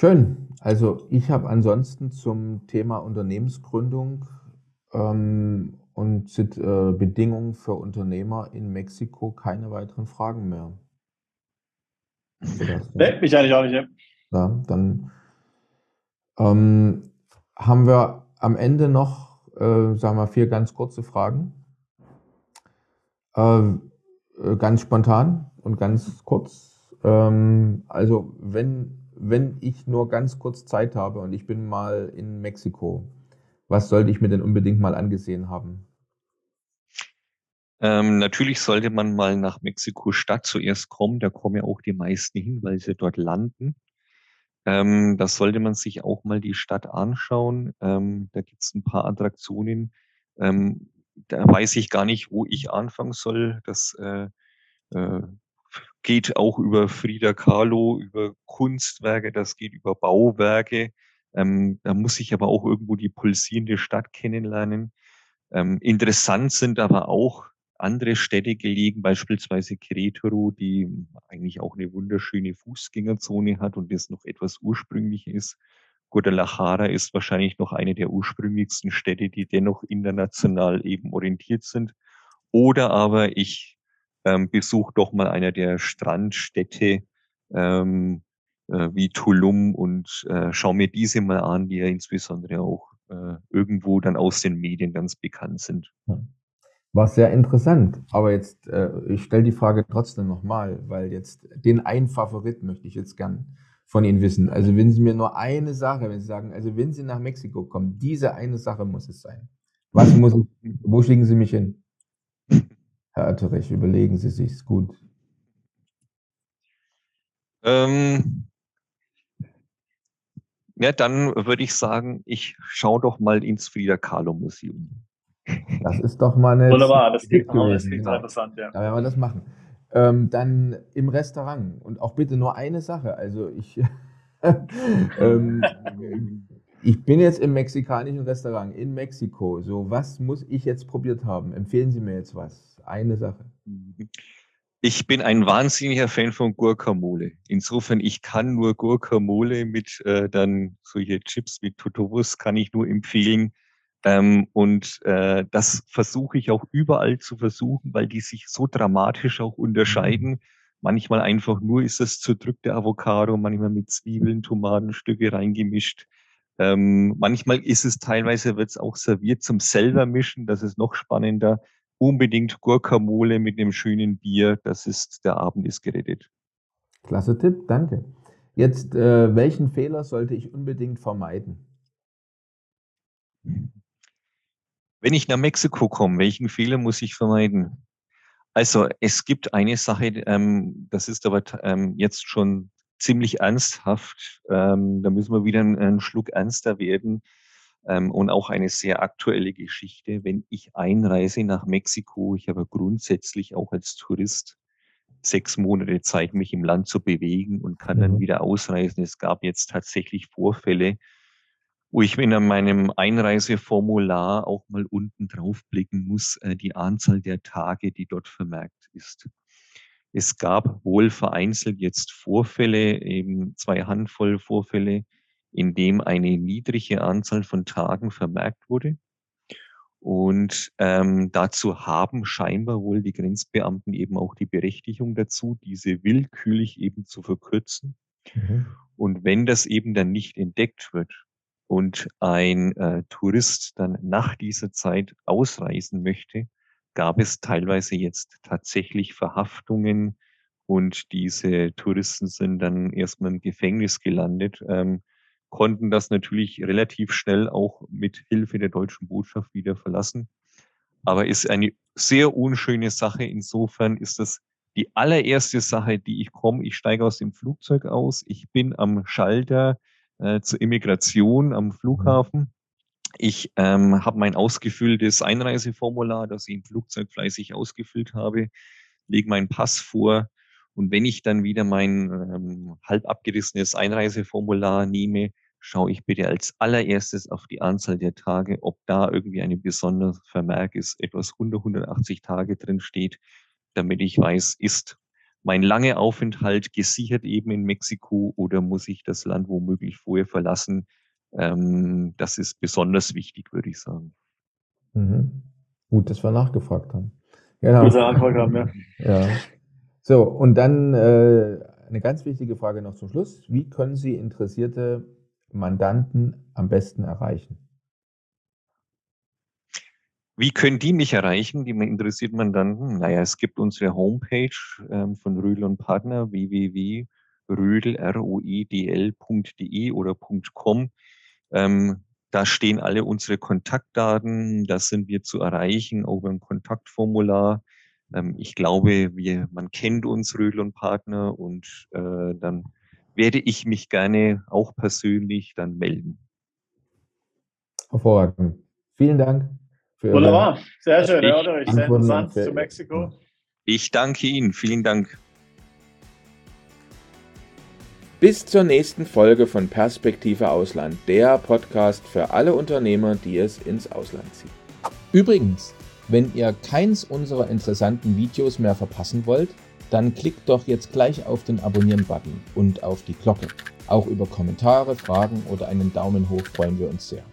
Schön. Also ich habe ansonsten zum Thema Unternehmensgründung ähm, und äh, Bedingungen für Unternehmer in Mexiko keine weiteren Fragen mehr. Nee, mich eigentlich auch nicht. Ja, dann ähm, haben wir am Ende noch, äh, sagen wir, vier ganz kurze Fragen. Äh, äh, ganz spontan und ganz kurz. Ähm, also, wenn, wenn ich nur ganz kurz Zeit habe und ich bin mal in Mexiko, was sollte ich mir denn unbedingt mal angesehen haben? Ähm, natürlich sollte man mal nach Mexiko-Stadt zuerst kommen. Da kommen ja auch die meisten hin, weil sie dort landen. Ähm, da sollte man sich auch mal die Stadt anschauen. Ähm, da gibt es ein paar Attraktionen. Ähm, da weiß ich gar nicht, wo ich anfangen soll. Das äh, äh, geht auch über Frida Kahlo, über Kunstwerke, das geht über Bauwerke. Ähm, da muss ich aber auch irgendwo die pulsierende Stadt kennenlernen. Ähm, interessant sind aber auch andere Städte gelegen, beispielsweise Querétaro, die eigentlich auch eine wunderschöne Fußgängerzone hat und das noch etwas ursprünglich ist. Guadalajara ist wahrscheinlich noch eine der ursprünglichsten Städte, die dennoch international eben orientiert sind. Oder aber ich ähm, besuche doch mal einer der Strandstädte ähm, äh, wie Tulum und äh, schaue mir diese mal an, die ja insbesondere auch äh, irgendwo dann aus den Medien ganz bekannt sind. War sehr interessant, aber jetzt, äh, ich stelle die Frage trotzdem nochmal, weil jetzt den einen Favorit möchte ich jetzt gern von Ihnen wissen. Also wenn Sie mir nur eine Sache, wenn Sie sagen, also wenn Sie nach Mexiko kommen, diese eine Sache muss es sein. Was muss ich, wo schicken Sie mich hin? Herr Atterich, überlegen Sie sich's gut. Ähm, ja, dann würde ich sagen, ich schaue doch mal ins Frida Kahlo Museum. Das ist doch mal eine. Wunderbar, das klingt, das klingt genau. interessant, ja. Da werden wir das machen. Ähm, dann im Restaurant und auch bitte nur eine Sache. Also ich, ähm, ich bin jetzt im mexikanischen Restaurant in Mexiko. So, was muss ich jetzt probiert haben? Empfehlen Sie mir jetzt was? Eine Sache. Ich bin ein wahnsinniger Fan von Guacamole. Insofern, ich kann nur Guacamole mit äh, dann solche Chips wie Tutobus kann ich nur empfehlen. Ähm, und äh, das versuche ich auch überall zu versuchen, weil die sich so dramatisch auch unterscheiden. Manchmal einfach nur ist es zerdrückte Avocado, manchmal mit Zwiebeln, Tomatenstücke reingemischt. Ähm, manchmal ist es teilweise, wird es auch serviert zum selber mischen, das ist noch spannender. unbedingt Guacamole mit einem schönen Bier. Das ist, der Abend ist gerettet. Klasse Tipp, danke. Jetzt, äh, welchen Fehler sollte ich unbedingt vermeiden? Wenn ich nach Mexiko komme, welchen Fehler muss ich vermeiden? Also es gibt eine Sache, ähm, das ist aber ähm, jetzt schon ziemlich ernsthaft. Ähm, da müssen wir wieder einen, einen Schluck ernster werden. Ähm, und auch eine sehr aktuelle Geschichte. Wenn ich einreise nach Mexiko, ich habe grundsätzlich auch als Tourist sechs Monate Zeit, mich im Land zu bewegen und kann dann mhm. wieder ausreisen. Es gab jetzt tatsächlich Vorfälle, wo ich in meinem Einreiseformular auch mal unten drauf blicken muss, äh, die Anzahl der Tage, die dort vermerkt ist. Es gab wohl vereinzelt jetzt Vorfälle, eben zwei Handvoll Vorfälle, in dem eine niedrige Anzahl von Tagen vermerkt wurde. Und ähm, dazu haben scheinbar wohl die Grenzbeamten eben auch die Berechtigung dazu, diese willkürlich eben zu verkürzen. Mhm. Und wenn das eben dann nicht entdeckt wird und ein äh, Tourist dann nach dieser Zeit ausreisen möchte, gab es teilweise jetzt tatsächlich Verhaftungen und diese Touristen sind dann erstmal im Gefängnis gelandet. Ähm, konnten das natürlich relativ schnell auch mit Hilfe der deutschen Botschaft wieder verlassen. Aber ist eine sehr unschöne Sache. Insofern ist das die allererste Sache, die ich komme. Ich steige aus dem Flugzeug aus. Ich bin am Schalter äh, zur Immigration am Flughafen. Ich ähm, habe mein ausgefülltes Einreiseformular, das ich im Flugzeug fleißig ausgefüllt habe, lege meinen Pass vor. Und wenn ich dann wieder mein ähm, halb abgerissenes Einreiseformular nehme, schaue ich bitte als allererstes auf die Anzahl der Tage, ob da irgendwie ein besonderer Vermerk ist, etwas unter 180 Tage drin steht, damit ich weiß, ist mein langer Aufenthalt gesichert eben in Mexiko oder muss ich das Land womöglich vorher verlassen? Ähm, das ist besonders wichtig, würde ich sagen. Mhm. Gut, dass wir nachgefragt haben. Genau. Gute Antwort haben, ja. ja. So, und dann äh, eine ganz wichtige Frage noch zum Schluss. Wie können Sie Interessierte Mandanten am besten erreichen? Wie können die mich erreichen, die interessierten Mandanten? Naja, es gibt unsere Homepage ähm, von Rödel und Partner, www.rödel.de oder .com. Ähm, da stehen alle unsere Kontaktdaten, da sind wir zu erreichen, auch beim Kontaktformular. Ähm, ich glaube, wir, man kennt uns, Rödel und Partner, und äh, dann werde ich mich gerne auch persönlich dann melden. Hervorragend. Vielen Dank. Für Wunderbar. Sehr schön, Herr. Sehr interessant zu Mexiko. Ich danke Ihnen. Vielen Dank. Bis zur nächsten Folge von Perspektive Ausland, der Podcast für alle Unternehmer, die es ins Ausland ziehen. Übrigens, wenn ihr keins unserer interessanten Videos mehr verpassen wollt, dann klickt doch jetzt gleich auf den Abonnieren-Button und auf die Glocke. Auch über Kommentare, Fragen oder einen Daumen hoch freuen wir uns sehr.